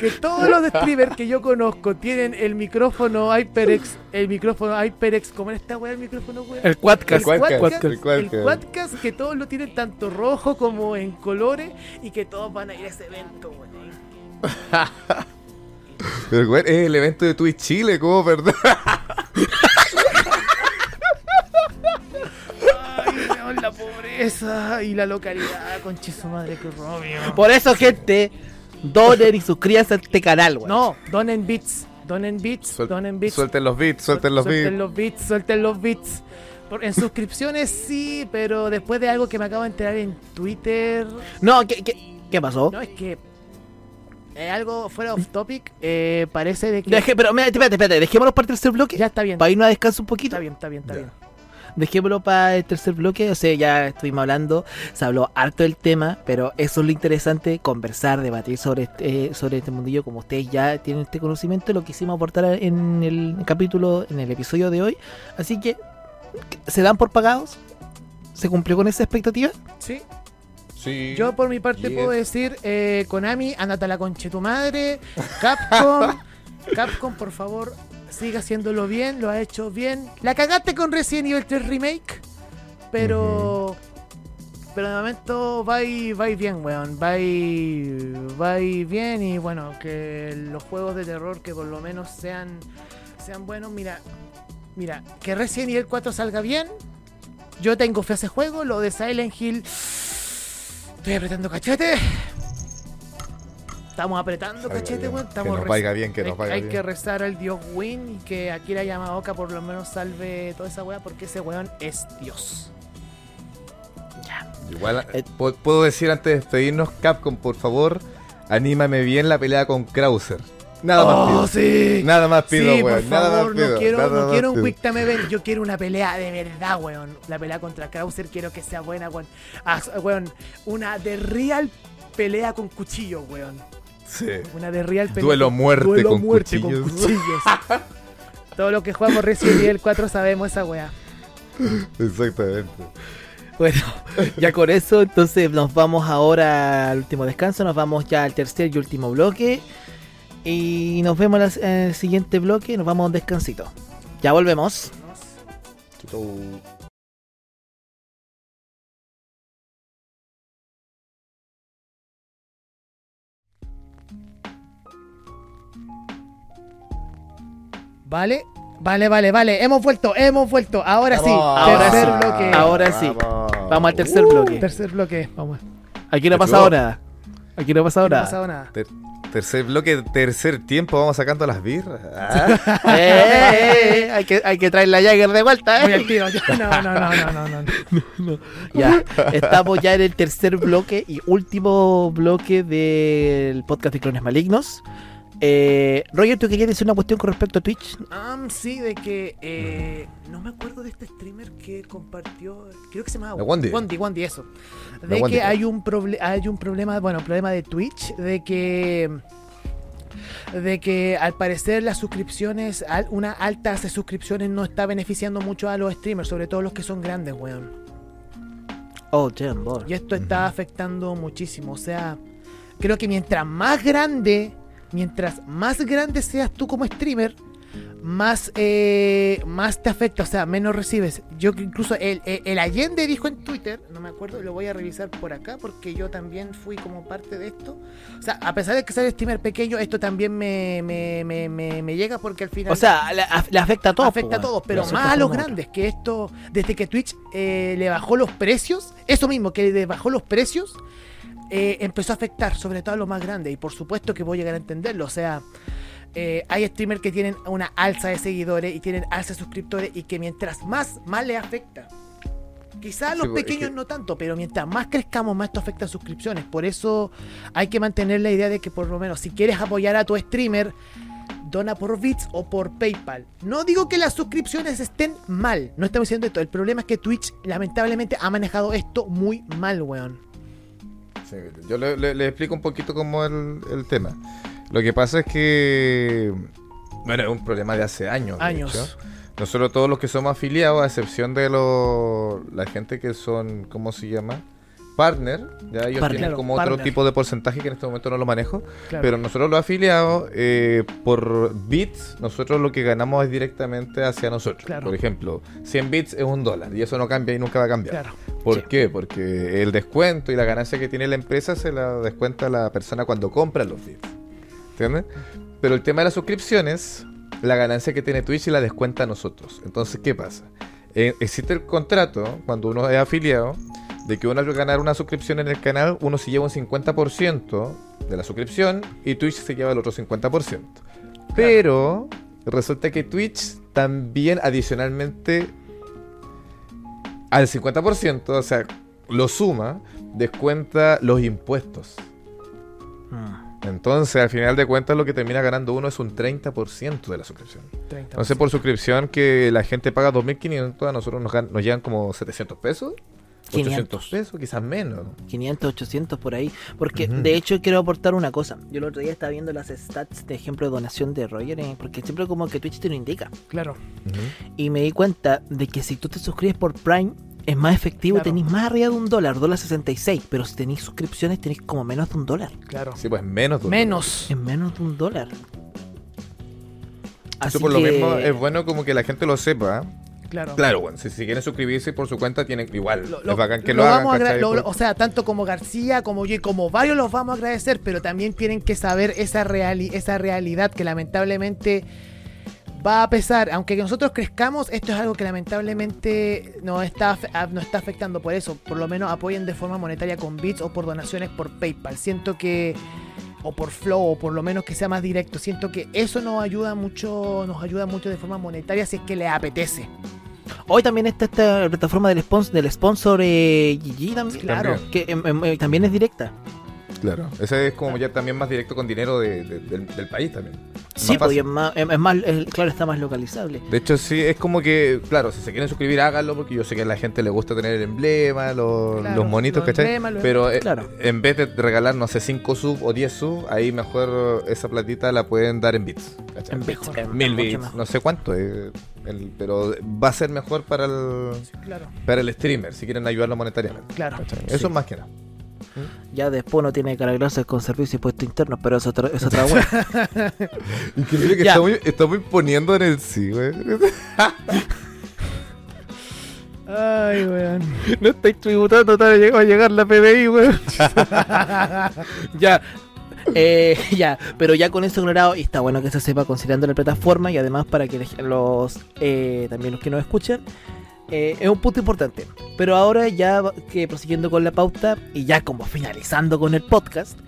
Que todos los streamers que yo conozco tienen el micrófono HyperX, el micrófono HyperX, ¿cómo era esta wea el micrófono, wea? El Quadcast. El Quadcast, Quadcast, el el Quadcast. Quadcast, que todos lo tienen tanto rojo como en colores y que todos van a ir a ese evento, weón. Pero, es el evento de Twitch Chile, ¿cómo, perdón? Ay, la pobreza y la localidad, conche su madre, qué robio. Por eso, gente, donen y suscríbanse a este canal, weón. No, donen bits, donen bits, Suel- donen bits. Suelten los beats, suelten los Suelten beats. los bits, suelten los bits. Por- en suscripciones sí, pero después de algo que me acabo de enterar en Twitter, No, ¿qué, qué, qué pasó? no es que eh, algo fuera off topic, eh, parece de que Deje, pero, mira, espérate, espérate, dejémoslo para el tercer bloque. ya está bien, Para irnos a descanso un poquito. está bien, está bien, está Ya. bien. Dejémoslo para el tercer bloque, o sea, ya estuvimos hablando, se habló harto del tema, pero eso es lo interesante, conversar, debatir sobre este, sobre este mundillo, como ustedes ya tienen este conocimiento, lo quisimos aportar en el capítulo, en el episodio de hoy, así que, ¿se dan por pagados? ¿Se cumplió con esa expectativa? Sí, Sí. yo por mi parte Yes. puedo decir, eh, Konami, andate a la conche tu madre, Capcom, Capcom, por favor, siga haciéndolo bien, lo ha hecho bien. La cagaste con Resident Evil 3 Remake, pero... Pero de momento va y, va y bien, weón. Va y, va y bien y bueno, que los juegos de terror que por lo menos sean, sean buenos. Mira, mira, que Resident Evil 4 salga bien. Yo tengo fe a ese juego. Lo de Silent Hill, estoy apretando cachete. Estamos apretando cachete, weón. Que Estamos nos rez- vaya bien, que hay, nos vaya hay bien. que rezar al dios Win y que Akira Yamaoka por lo menos salve toda esa weá porque ese weón es Dios. Igual, Eh, pu- puedo decir antes de despedirnos, Capcom, por favor, anímame bien la pelea con Krauser. Nada más Oh, pido. sí. Nada más pido, sí, weón. por Nada favor, más pido. no quiero, nada no más quiero un. Quick Time Event, yo quiero una pelea de verdad, weón. La pelea contra Krauser quiero que sea buena, weón. Ah, weón, una de real pelea con cuchillo, weón. Sí. Una de real pelea. Duelo con- muerte duelo con muerte cuchillos. con cuchillos. Todos los que jugamos Resident Evil 4 sabemos esa weá. Exactamente. Bueno, ya con eso, entonces nos vamos ahora al último descanso, nos vamos ya al tercer y último bloque. Y nos vemos en el siguiente bloque, nos vamos a un descansito. Ya volvemos. Vale, vale, vale, vale. Hemos vuelto, hemos vuelto. Ahora sí, Ahora tercer sí, bloque. ahora sí. Vamos. Vamos al tercer bloque. Tercer bloque, vamos. Aquí no ha pasado nada. Aquí no ha pasado No ha nada. pasado nada. Ter- tercer bloque, tercer tiempo, vamos sacando las birras. Ah, Eh, eh, eh, hay, que, hay que traer la Jagger de vuelta, ¿eh? ya. No, no, no, no, no, no. Ya, estamos ya en el tercer bloque y último bloque del podcast de Clones Malignos. Eh, Roger, ¿tú querías decir una cuestión con respecto a Twitch? Um, sí, de que eh, no me acuerdo de este streamer que compartió, creo que se llama La Wandy. Wandy, Wandy, eso. De Wandy, que hay un proble- hay un problema, bueno, un problema de Twitch, de que de que al parecer las suscripciones, al- una alta de suscripciones no está beneficiando mucho a los streamers, sobre todo los que son grandes, weón. Oh, damn, boy. Y esto está afectando muchísimo. O sea, creo que mientras más grande, mientras más grande seas tú como streamer, más, eh, más te afecta, o sea, menos recibes. Yo que incluso el, el, el Allende dijo en Twitter, no me acuerdo, lo voy a revisar por acá porque yo también fui como parte de esto. O sea, a pesar de que soy streamer pequeño, esto también me, me, me, me, me llega porque al final... O sea, le, af- le afecta a todos. afecta a po, todos, pero más a los grandes, que esto, desde que Twitch eh, le bajó los precios, eso mismo, que le bajó los precios, eh, empezó a afectar sobre todo a los más grandes, y por supuesto que voy a llegar a entenderlo, o sea, eh, hay streamers que tienen una alza de seguidores y tienen alza de suscriptores, y que mientras más, más le afecta. Quizás a los Sí, pues, es pequeños que- no tanto, pero mientras más crezcamos, más esto afecta a suscripciones. Por eso hay que mantener la idea de que por lo menos si quieres apoyar a tu streamer, dona por Bits o por PayPal. No digo que las suscripciones estén mal, no estamos diciendo esto. El problema es que Twitch lamentablemente ha manejado esto muy mal, weón. Yo le, le- le explico un poquito cómo es el, el tema. Lo que pasa es que, bueno, es un problema de hace años. de Años. hecho. Nosotros todos los que somos afiliados, a excepción de los, la gente que son, ¿cómo se llama? Partner, ya ellos Partner. tienen como partner. otro tipo de porcentaje que en este momento no lo manejo. Claro. Pero nosotros los afiliados, eh, por bits, nosotros lo que ganamos es directamente hacia nosotros. Claro. Por ejemplo, 100 bits es un dólar y eso no cambia y nunca va a cambiar. Claro. ¿Por Sí. qué? Porque el descuento y la ganancia que tiene la empresa se la descuenta la persona cuando compra los bits. ¿Entiendes? Pero el tema de las suscripciones, la ganancia que tiene Twitch y la descuenta a nosotros. Entonces, ¿qué pasa? Eh, existe el contrato, cuando uno es afiliado, de que uno al ganar una suscripción en el canal, uno se lleva un 50% de la suscripción y Twitch se lleva el otro 50%. Pero resulta que Twitch también adicionalmente al 50%, o sea, lo suma, descuenta los impuestos. Mm. Entonces, al final de cuentas, lo que termina ganando uno es un 30% de la suscripción. 30. Entonces, por suscripción que la gente paga 2.500, a nosotros nos, nos llegan como 700 pesos. 500. 800 pesos, quizás menos. 500, 800 por ahí. Porque de hecho quiero aportar una cosa. Yo el otro día estaba viendo las stats de ejemplo de donación de Roger, eh, porque siempre como que Twitch te lo indica. Claro. Y me di cuenta de que si tú te suscribes por Prime, es más efectivo Claro. tenéis más arriba de un dólar, dólar 66. Pero si tenéis suscripciones, tenéis como menos de un dólar. Claro. Sí, pues menos. de un Menos. Es menos de un dólar. Eso Así por lo mismo es bueno como que la gente lo sepa. Claro. Claro, bueno, si, si quieren suscribirse por su cuenta, tienen igual. Lo- es lo- bacán que lo lo, hagan. o sea, tanto como García, como yo y como varios los vamos a agradecer, pero también tienen que saber esa, reali- esa realidad que lamentablemente va a pesar. Aunque nosotros crezcamos, esto es algo que lamentablemente nos está, nos está afectando. Por eso, por lo menos apoyen de forma monetaria con bits o por donaciones por PayPal. Siento que o por Flow, o por lo menos que sea más directo. Siento que eso nos ayuda mucho, nos ayuda mucho de forma monetaria si es que les apetece. Hoy también está esta plataforma del sponsor, del sponsor eh, GG también. Claro. Que em, em, eh, también es directa. Claro. Ese es como ya también más directo con dinero de- de- del, del país también. Sí, pues es más, es más, es- claro, está más localizable. De hecho, sí, es como que, claro, si se quieren suscribir, háganlo, porque yo sé que a la gente le gusta tener el emblema, los, Claro, los monitos, los ¿cachai? emblemas, los- Pero eh, Claro. en vez de regalar, no sé, 5 sub o 10 sub, ahí mejor esa platita la pueden dar en bits. ¿cachai? En bits, Mil bits, mejor. no sé cuánto, eh, el- pero va a ser mejor para el, Claro, para el streamer, si quieren ayudarlo monetariamente. claro. Eso es más que nada. Ya después no tiene que arreglarse con servicios y puestos internos, pero eso otra, es otra wea. Increíble que estamos, estamos imponiendo en el sí, güey. Ay, weón. no estáis tributando, va a llegar la PBI, weón. ya. Eh, ya, pero ya con eso ignorado, y está bueno que se sepa considerando la plataforma y además para que los eh, también los que nos escuchan, eh, es un punto importante. Pero ahora ya que prosiguiendo con la pauta y ya como finalizando con el podcast,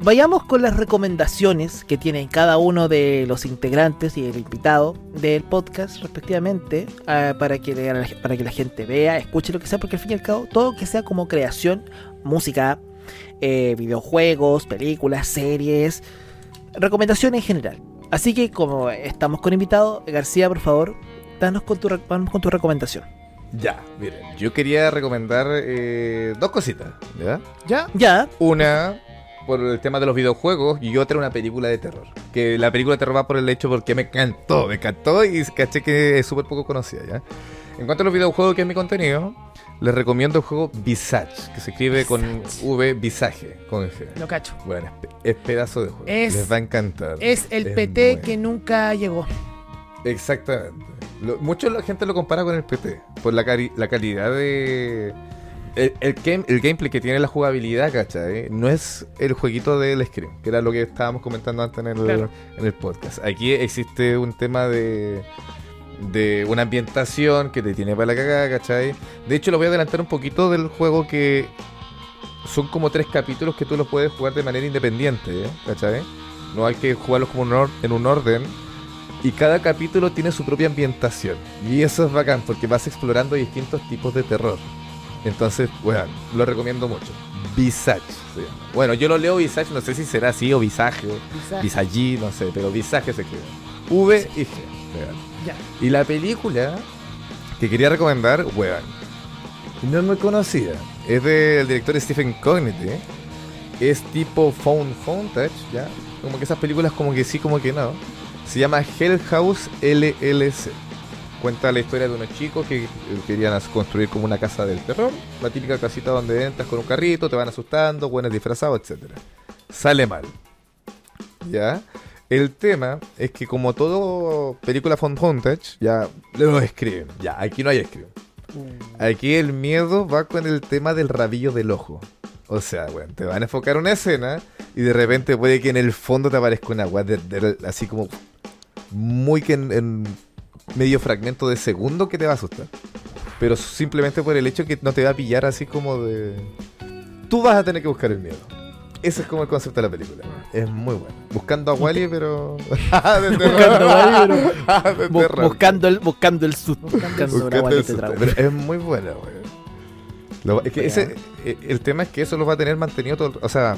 vayamos con las recomendaciones que tienen cada uno de los integrantes y el invitado del podcast respectivamente ah, para, que, la- para que la gente vea, escuche lo que sea, porque al fin y al cabo todo que sea como creación, música, eh, videojuegos, películas, series, recomendaciones en general. Así que como estamos con invitado, García, por favor, danos con tu, vamos con tu recomendación. Ya, miren, yo quería recomendar eh, dos cositas, ¿ya? ¿Ya? Ya, Una por el tema de los videojuegos y otra una película de terror. Que la película de terror va por el hecho porque me encantó, me encantó y caché que es súper poco conocida, ¿ya? En cuanto a los videojuegos que es mi contenido, les recomiendo el juego Visage, que se escribe con V, Visage, con G. Lo cacho. Bueno, es, pe- es pedazo de juego. Es- les va a encantar. Es el Es PT bueno. que nunca llegó. Exactamente. Lo- mucho la gente lo compara con el PT por la, cari- la calidad de. El, el, game- el gameplay que tiene la jugabilidad, ¿cachai? No es el jueguito del Scream, que era lo que estábamos comentando antes en el, Claro. en el podcast. Aquí existe un tema de. de una ambientación que te tiene para la cagada, ¿cachai? De hecho, lo voy a adelantar un poquito del juego que. Son como tres capítulos que tú los puedes jugar de manera independiente, ¿eh? ¿cachai? No hay que jugarlos como en un orden. Y cada capítulo tiene su propia ambientación. Y eso es bacán porque vas explorando distintos tipos de terror. Entonces, bueno, lo recomiendo mucho. Visage se llama. Bueno, yo lo leo Visage, no sé si será así o Visage, Quizás. Visagi, no sé, pero Visage se escribe. V y G. Y la película que quería recomendar, weón, no es muy conocida. Es del director Stephen Cognity. Es tipo Phone Footage, ¿ya? Como que esas películas como que sí, como que no. Se llama Hell House LLC. Cuenta la historia de unos chicos que eh, querían construir como una casa del terror. La típica casita donde entras con un carrito, te van asustando, buenos disfrazados, etcétera. Sale mal. ¿Ya? El tema es que como todo película found footage, ya lo escriben. Ya, aquí no hay escriben. Aquí el miedo va con el tema del rabillo del ojo. O sea, bueno, te van a enfocar una escena y de repente puede que en el fondo te aparezca una weá así como muy que en, en medio fragmento de segundo que te va a asustar. Pero simplemente por el hecho que no te va a pillar así como de... Tú vas a tener que buscar el miedo. Ese es como el concepto de la película. Es muy bueno. Buscando a Wally, pero... Buscando a Wally, bu- terror. buscando, el, buscando el susto. Buscando el susto. Pero es muy buena, weón. Lo- es que Weón. ese, eh, el tema es que eso los va a tener mantenido todo el- O sea,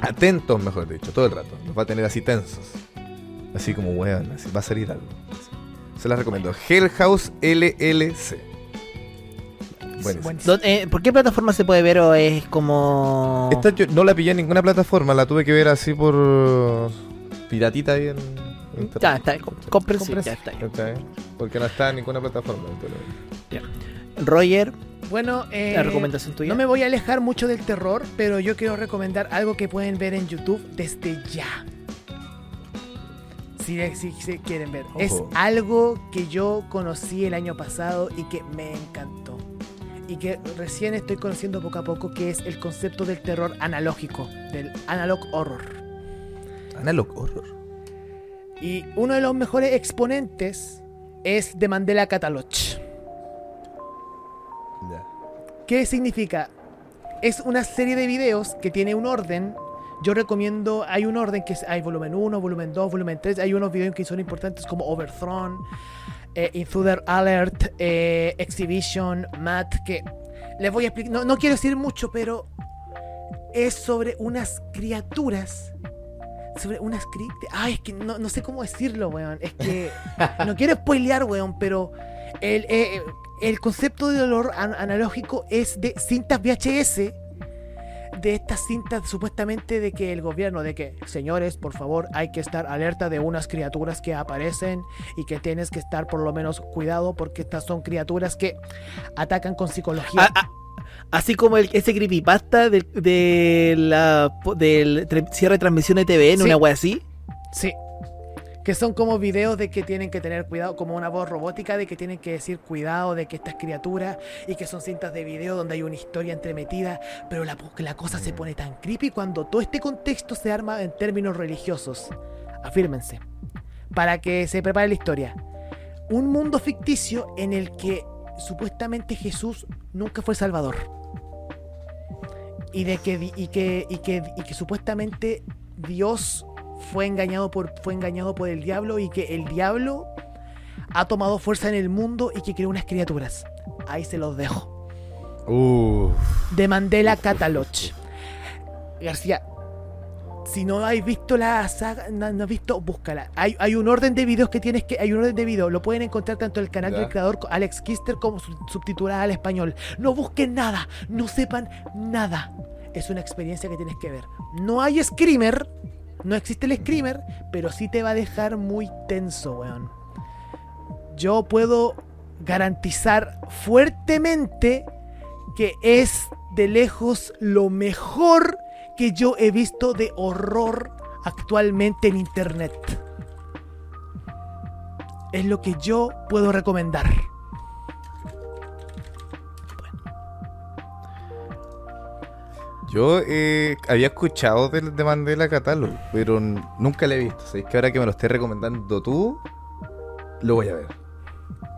atentos, mejor dicho, todo el rato. Los va a tener así tensos. Así como, weón, así va a salir algo. Se las recomiendo. Hell House LLC. ¿Dó- eh, ¿Por qué plataforma se puede ver o es como.? Esta yo no la pillé en ninguna plataforma, la tuve que ver así por piratita ahí en internet. Ya está, com- cómprense, Cómprense. ya está. Porque no está en ninguna plataforma. entonces. Roger, Bueno, eh, la recomendación tuya. no me voy a alejar mucho del terror, pero yo quiero recomendar algo que pueden ver en YouTube desde ya. Si, si, si quieren ver. Es algo que yo conocí el año pasado y que me encantó. Y que recién estoy conociendo poco a poco, que es el concepto del terror analógico, del analog horror. Analog Horror. Y uno de los mejores exponentes es de Mandela Catalog. Ya. ¿Qué significa? Es una serie de videos que tiene un orden. Yo recomiendo, hay un orden que es, hay volumen 1, volumen 2, volumen 3. Hay unos videos que son importantes como Overthrown, eh, Intruder Alert, eh, Exhibition, Matt, que les voy a explicar. No, no quiero decir mucho, pero es sobre unas criaturas sobre una script. Ay, es que no, no sé cómo decirlo, weón. Es que no quiero spoilear, weón, pero el, eh, el concepto de dolor an- analógico es de cintas VHS. De estas cintas supuestamente de que el gobierno, de que, señores, por favor, hay que estar alerta de unas criaturas que aparecen y que tienes que estar por lo menos cuidado porque estas son criaturas que atacan con psicología. A- a- así como el, ese creepypasta del, de la, del cierre de transmisión de TVN, Sí. una wea así. Sí. Que son como videos de que tienen que tener cuidado, como una voz robótica de que tienen que decir cuidado de que estas criaturas y que son cintas de video donde hay una historia entremetida, pero la, la cosa se pone tan creepy cuando todo este contexto se arma en términos religiosos. Afírmense. Para que se prepare la historia. Un mundo ficticio en el que supuestamente Jesús nunca fue Salvador. Y de que, y que, y que, y que supuestamente Dios fue engañado por fue engañado por el diablo y que el diablo ha tomado fuerza en el mundo y que creó unas criaturas. Ahí se los dejo. Uf. De Mandela Catalog. García, si no has visto la saga, no, no has visto, búscala. Hay, hay un orden de videos que tienes que. Hay un orden de videos. Lo pueden encontrar tanto en el canal Ya. del creador Alex Kister como sub- subtitulada al español. No busquen nada, no sepan nada. Es una experiencia que tienes que ver. No hay screamer, no existe el screamer, pero sí te va a dejar muy tenso, weón. Yo puedo garantizar fuertemente que es de lejos lo mejor que yo he visto de horror actualmente en internet. Es lo que yo puedo recomendar. Yo eh, había escuchado de, de Mandela Catalog, pero nunca la he visto. ¿Sabéis que ahora que me lo estés recomendando tú, lo voy a ver?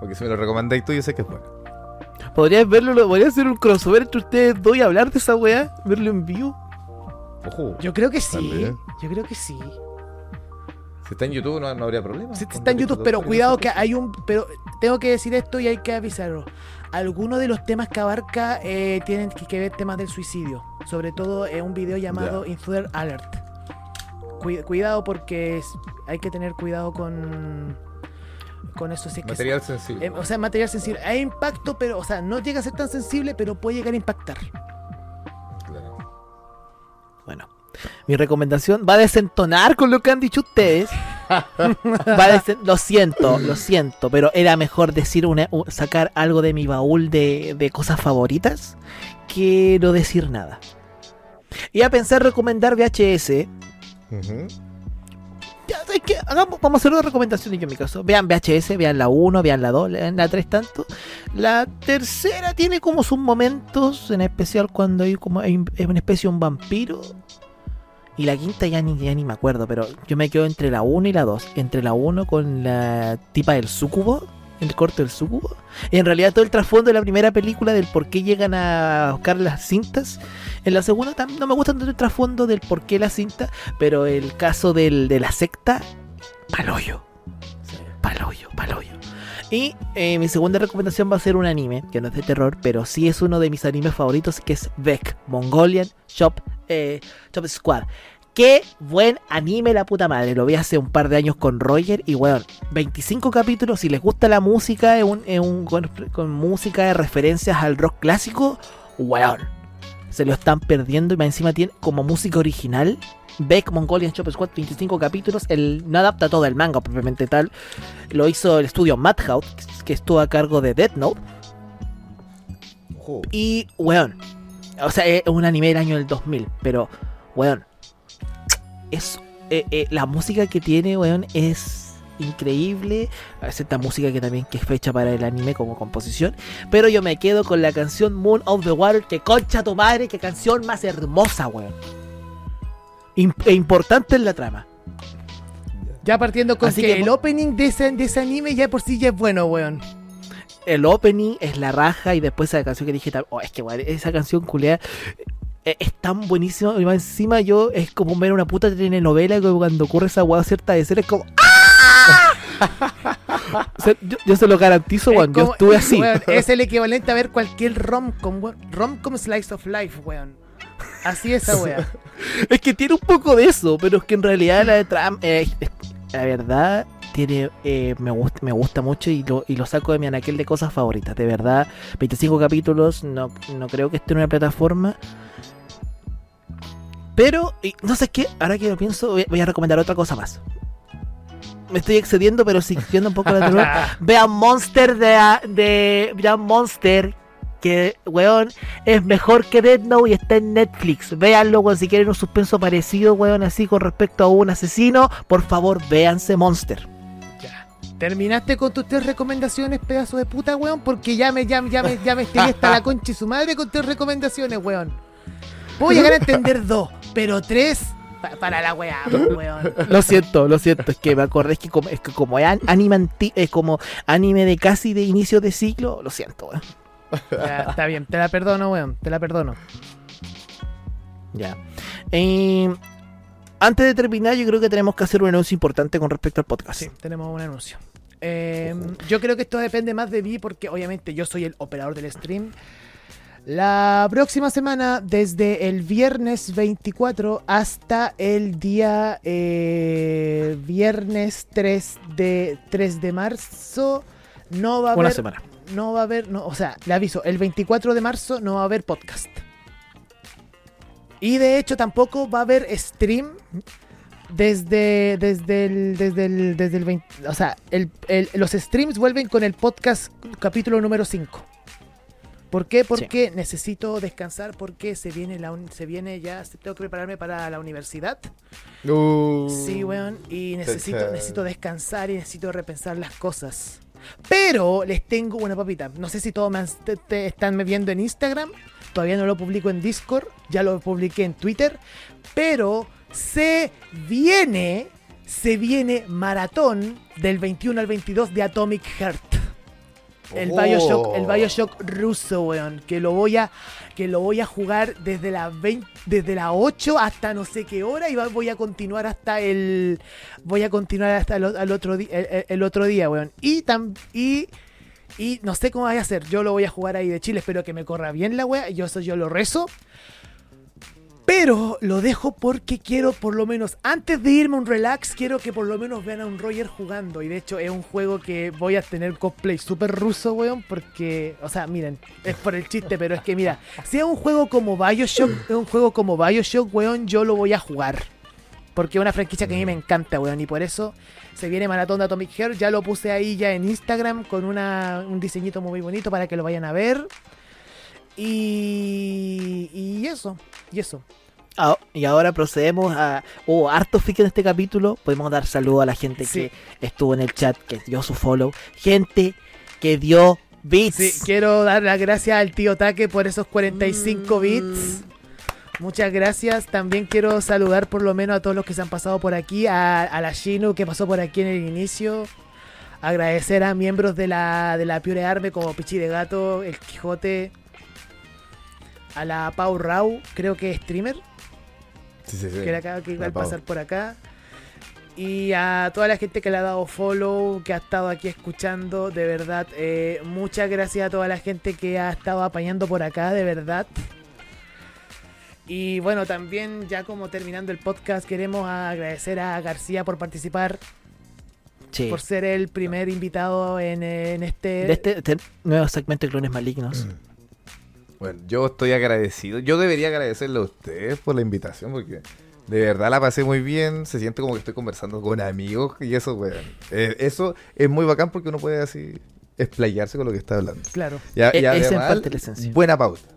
Porque si me lo recomendáis tú, yo sé que es bueno. Podrías verlo, lo- podría hacer un crossover entre ustedes dos y hablar de esa wea, verlo en vivo. Ojo, Yo creo que sí. Yo creo que sí. Si está en YouTube no, no habría problema. Con está en YouTube, pero cuidado que hay un. Pero tengo que decir esto y hay que avisarlo. Algunos de los temas que abarca eh, tienen que, ver temas del suicidio. Sobre todo en un video llamado. Intruder Alert. Cui- cuidado porque hay que tener cuidado con. Con eso. Si es que Material sensible. eh, o sea, material sensible. Hay impacto, pero. O sea, no llega a ser tan sensible, pero puede llegar a impactar. Mi recomendación va a desentonar con lo que han dicho ustedes. Va a desen- lo siento, lo siento, pero era mejor decir una, sacar algo de mi baúl de, de cosas favoritas que no decir nada. Y a pensar recomendar VHS. Ya, ¿sabes qué? Hagamos- vamos a hacer una recomendación yo en mi caso. Vean VHS, vean la 1, vean la 2, vean la 3 tanto. La tercera tiene como sus momentos, en especial cuando hay como hay una especie de un vampiro. Y la quinta ya ni, ya ni me acuerdo, pero yo me quedo entre la 1 y la 2. Entre la 1 con la tipa del sucubo, el corto del sucubo. Y en realidad todo el trasfondo de la primera película del por qué llegan a buscar las cintas. En la segunda tam- no me gusta tanto el trasfondo del por qué la cinta, pero el caso del, de la secta, paloyo. Paloyo, paloyo. Y eh, mi segunda recomendación va a ser un anime, que no es de terror, pero sí es uno de mis animes favoritos, que es Beck, Mongolian Shop, eh, Shop Squad. Qué buen anime la puta madre. Lo vi hace un par de años con Roger y bueno, 25 capítulos. Si les gusta la música, es un, es un- con, con música de referencias al rock clásico, weón. Se lo están perdiendo y más encima tiene como música original. Beck Mongolian Shop Squad, 25 capítulos. El, no adapta todo el manga propiamente tal. Lo hizo el estudio Madhouse, que estuvo a cargo de Death Note. Y, weón, o sea, es un anime del año del 2000, pero, weón, es, eh, eh, la música que tiene, weón, es increíble. Es esta música que también que es fecha para el anime como composición. Pero yo me quedo con la canción Moon of the Water, que concha tu madre, que canción más hermosa, weón. E importante en la trama. Ya partiendo con que, que- el opening de ese, de ese anime ya por sí ya es bueno, weón. el opening es la raja y después esa canción que dije, oh, es que weón, esa canción culiada es tan buenísima y más encima yo es como ver una puta telenovela que cuando ocurre esa weá cierta de ser es como ¡Ah! O sea, yo, yo se lo garantizo, Es weón, yo estuve así. weón, es el equivalente a ver cualquier rom-com, weón. Rom-com slice of life, weón. Así es esa wea. Es que tiene un poco de eso, pero es que en realidad la de Trump, eh, la verdad, tiene, eh, me, gusta, me gusta mucho y lo, y lo saco de mi anaquel de cosas favoritas. De verdad, 25 capítulos, no, no creo que esté en una plataforma. Pero, y no sé qué, ahora que lo pienso, voy, voy a recomendar otra cosa más. Me estoy excediendo, pero siguiendo un poco la terror. Vean Monster de, de. Vean Monster. Que, weón, es mejor que Dead Note y está en Netflix. Véanlo, weón, si quieren un suspenso parecido, weón, así con respecto a un asesino. Por favor, véanse Monster. Ya. ¿Terminaste con tus tres recomendaciones, pedazo de puta, weón? Porque ya me, ya, ya me, ya me estiré hasta la concha y su madre con tres recomendaciones, weón. Puedo llegar a entender dos, pero tres pa- para la weá, weón. Lo siento, lo siento, es que me acordé es que como es, que como anime, anti- es como anime de casi de inicio de ciclo, lo siento, weón. Ya, está bien, te la perdono, weón, te la perdono. Ya. Eh, antes de terminar, yo creo que tenemos que hacer un anuncio importante con respecto al podcast. Sí, tenemos un anuncio. Eh, yo creo que esto depende más de mí porque obviamente yo soy el operador del stream. La próxima semana, desde el viernes 24 hasta el día eh, viernes 3 de, 3 de marzo, no va a Una haber semana. No va a haber, no, o sea, le aviso, el 24 de marzo no va a haber podcast. Y de hecho tampoco va a haber stream desde, desde el, desde el, desde el 20, o sea, el- el- los streams vuelven con el podcast capítulo número 5. ¿Por qué? Porque necesito descansar porque se viene la se viene ya, tengo que prepararme para la universidad. Uh, Sí, weón. Y necesito, necesito descansar y necesito repensar las cosas. Pero les tengo una papita. No sé si todos me te están viendo en Instagram. Todavía no lo publico en Discord. Ya lo publiqué en Twitter. Pero se viene. Se viene maratón del 21 al 22 de Atomic Heart. El Oh. Bioshock, el Bioshock ruso, weón. Que lo voy a. Que lo voy a jugar desde la 20 desde la 8 hasta no sé qué hora. Y voy a continuar hasta el. Voy a continuar hasta el, otro di- el, el- el otro día, weón. Y tam, y. Y no sé cómo vaya a ser. Yo lo voy a jugar ahí de Chile. Espero que me corra bien la wea. Yo eso yo lo rezo. Pero lo dejo porque quiero por lo menos, antes de irme a un relax, quiero que por lo menos vean a un Roger jugando. Y de hecho es un juego que voy a tener cosplay súper ruso, weón, porque, o sea, miren, es por el chiste, pero es que mira, si es un juego como Bioshock, es un juego como Bioshock, weón, yo lo voy a jugar. Porque es una franquicia que a mí me encanta, weón, y por eso se viene Maratón de Atomic Heart. Ya lo puse ahí ya en Instagram con una, un diseñito muy bonito para que lo vayan a ver. Y, y eso, y eso. Ah, y ahora procedemos a. Hubo harto fic en este capítulo. Podemos dar saludo a la gente Sí. que estuvo en el chat, que dio su follow. Gente que dio bits. Sí, quiero dar las gracias al tío Taque por esos 45 Mm. bits. Muchas gracias. También quiero saludar por lo menos a todos los que se han pasado por aquí. A, a la Shinu que pasó por aquí en el inicio. Agradecer a miembros de la, de la Pure Arme como Pichi de Gato, El Quijote. A la Pau Rau, creo que es streamer. Sí, sí, sí. que era acá, que iba a La Pau. pasar por acá. Y a toda la gente que le ha dado follow, que ha estado aquí escuchando, de verdad, eh, muchas gracias a toda la gente que ha estado apañando por acá, de verdad. Y bueno, también ya como terminando el podcast, queremos agradecer a García por participar, Sí. por ser el primer invitado en, en este... De este, este nuevo segmento de clones malignos. Bueno, yo estoy agradecido. Yo debería agradecerle a ustedes por la invitación porque de verdad la pasé muy bien. Se siente como que estoy conversando con amigos y eso, weón. eh, eso es muy bacán porque uno puede así explayarse con lo que está hablando. Claro. Y, a- E- y esa es además, parte de la esencia. buena pauta.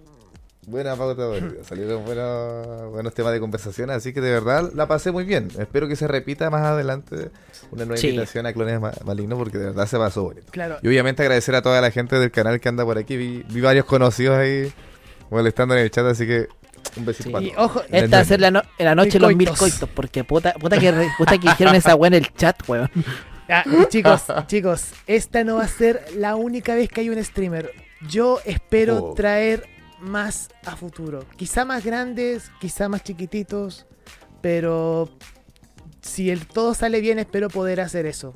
Buena pauta, weón. salieron buenos, buenos temas de conversación, así que de verdad la pasé muy bien. Espero que se repita más adelante una nueva Sí. invitación a Clones Ma- Malignos porque de verdad se pasó bonito. Claro. Y obviamente agradecer a toda la gente del canal que anda por aquí. Vi, vi varios conocidos ahí molestando en el chat, así que un besito Sí. para Y todos. ojo, Esta va a ser la, no- la noche de los mil coitos. porque puta, puta, que, re- puta que dijeron esa weá en el chat, weón. Ah, chicos, chicos, esta no va a ser la única vez que hay un streamer. Yo espero Oh. traer más a futuro. Quizá más grandes, quizá más chiquititos, pero si el todo sale bien, espero poder hacer eso.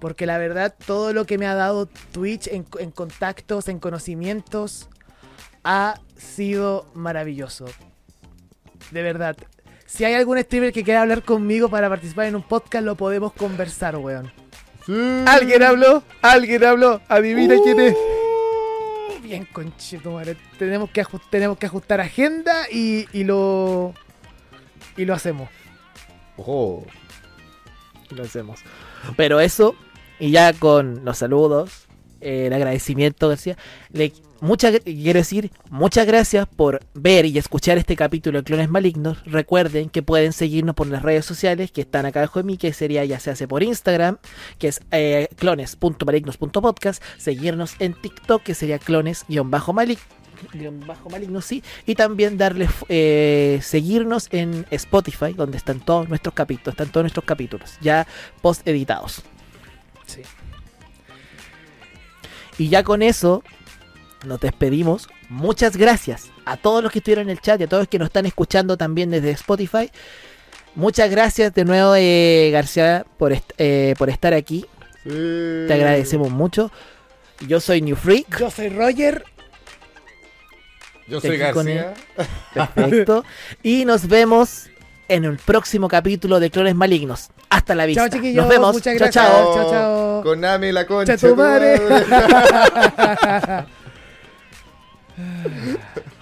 Porque la verdad, todo lo que me ha dado Twitch en, en contactos, en conocimientos, ha sido maravilloso. de verdad. Si hay algún streamer que quiera hablar conmigo para participar en un podcast, lo podemos conversar, weón. ¿Alguien habló? ¿Alguien habló? Adivina quién es. Bien, conchito, madre. Tenemos que, ajust- tenemos que ajustar agenda y, y lo. Y lo hacemos. Ojo. Lo hacemos. Pero eso, y ya con los saludos, eh, el agradecimiento, García, le, muchas, quiero decir, muchas gracias por ver y escuchar este capítulo de Clones Malignos. Recuerden que pueden seguirnos por las redes sociales que están acá abajo de mí, que sería ya se hace por Instagram, que es eh, clones.malignos.podcast, seguirnos en TikTok, que sería clones-malignos. Bajo maligno, sí, y también darle eh, seguirnos en Spotify, donde están todos nuestros capítulos, están todos nuestros capítulos, ya post editados. Sí. Y ya con eso nos despedimos. Muchas gracias a todos los que estuvieron en el chat y a todos los que nos están escuchando también desde Spotify. Muchas gracias de nuevo, eh, García, por, est- eh, por estar aquí. Te agradecemos mucho. Yo soy New Freak. Yo soy Roger. Yo soy García. Perfecto. y nos vemos en el próximo capítulo de Clones Malignos. Hasta la vista. Chao, chiquillos. Nos vemos. Muchas Chao, gracias. chao. Chao, chao. Con Nami la concha. Cha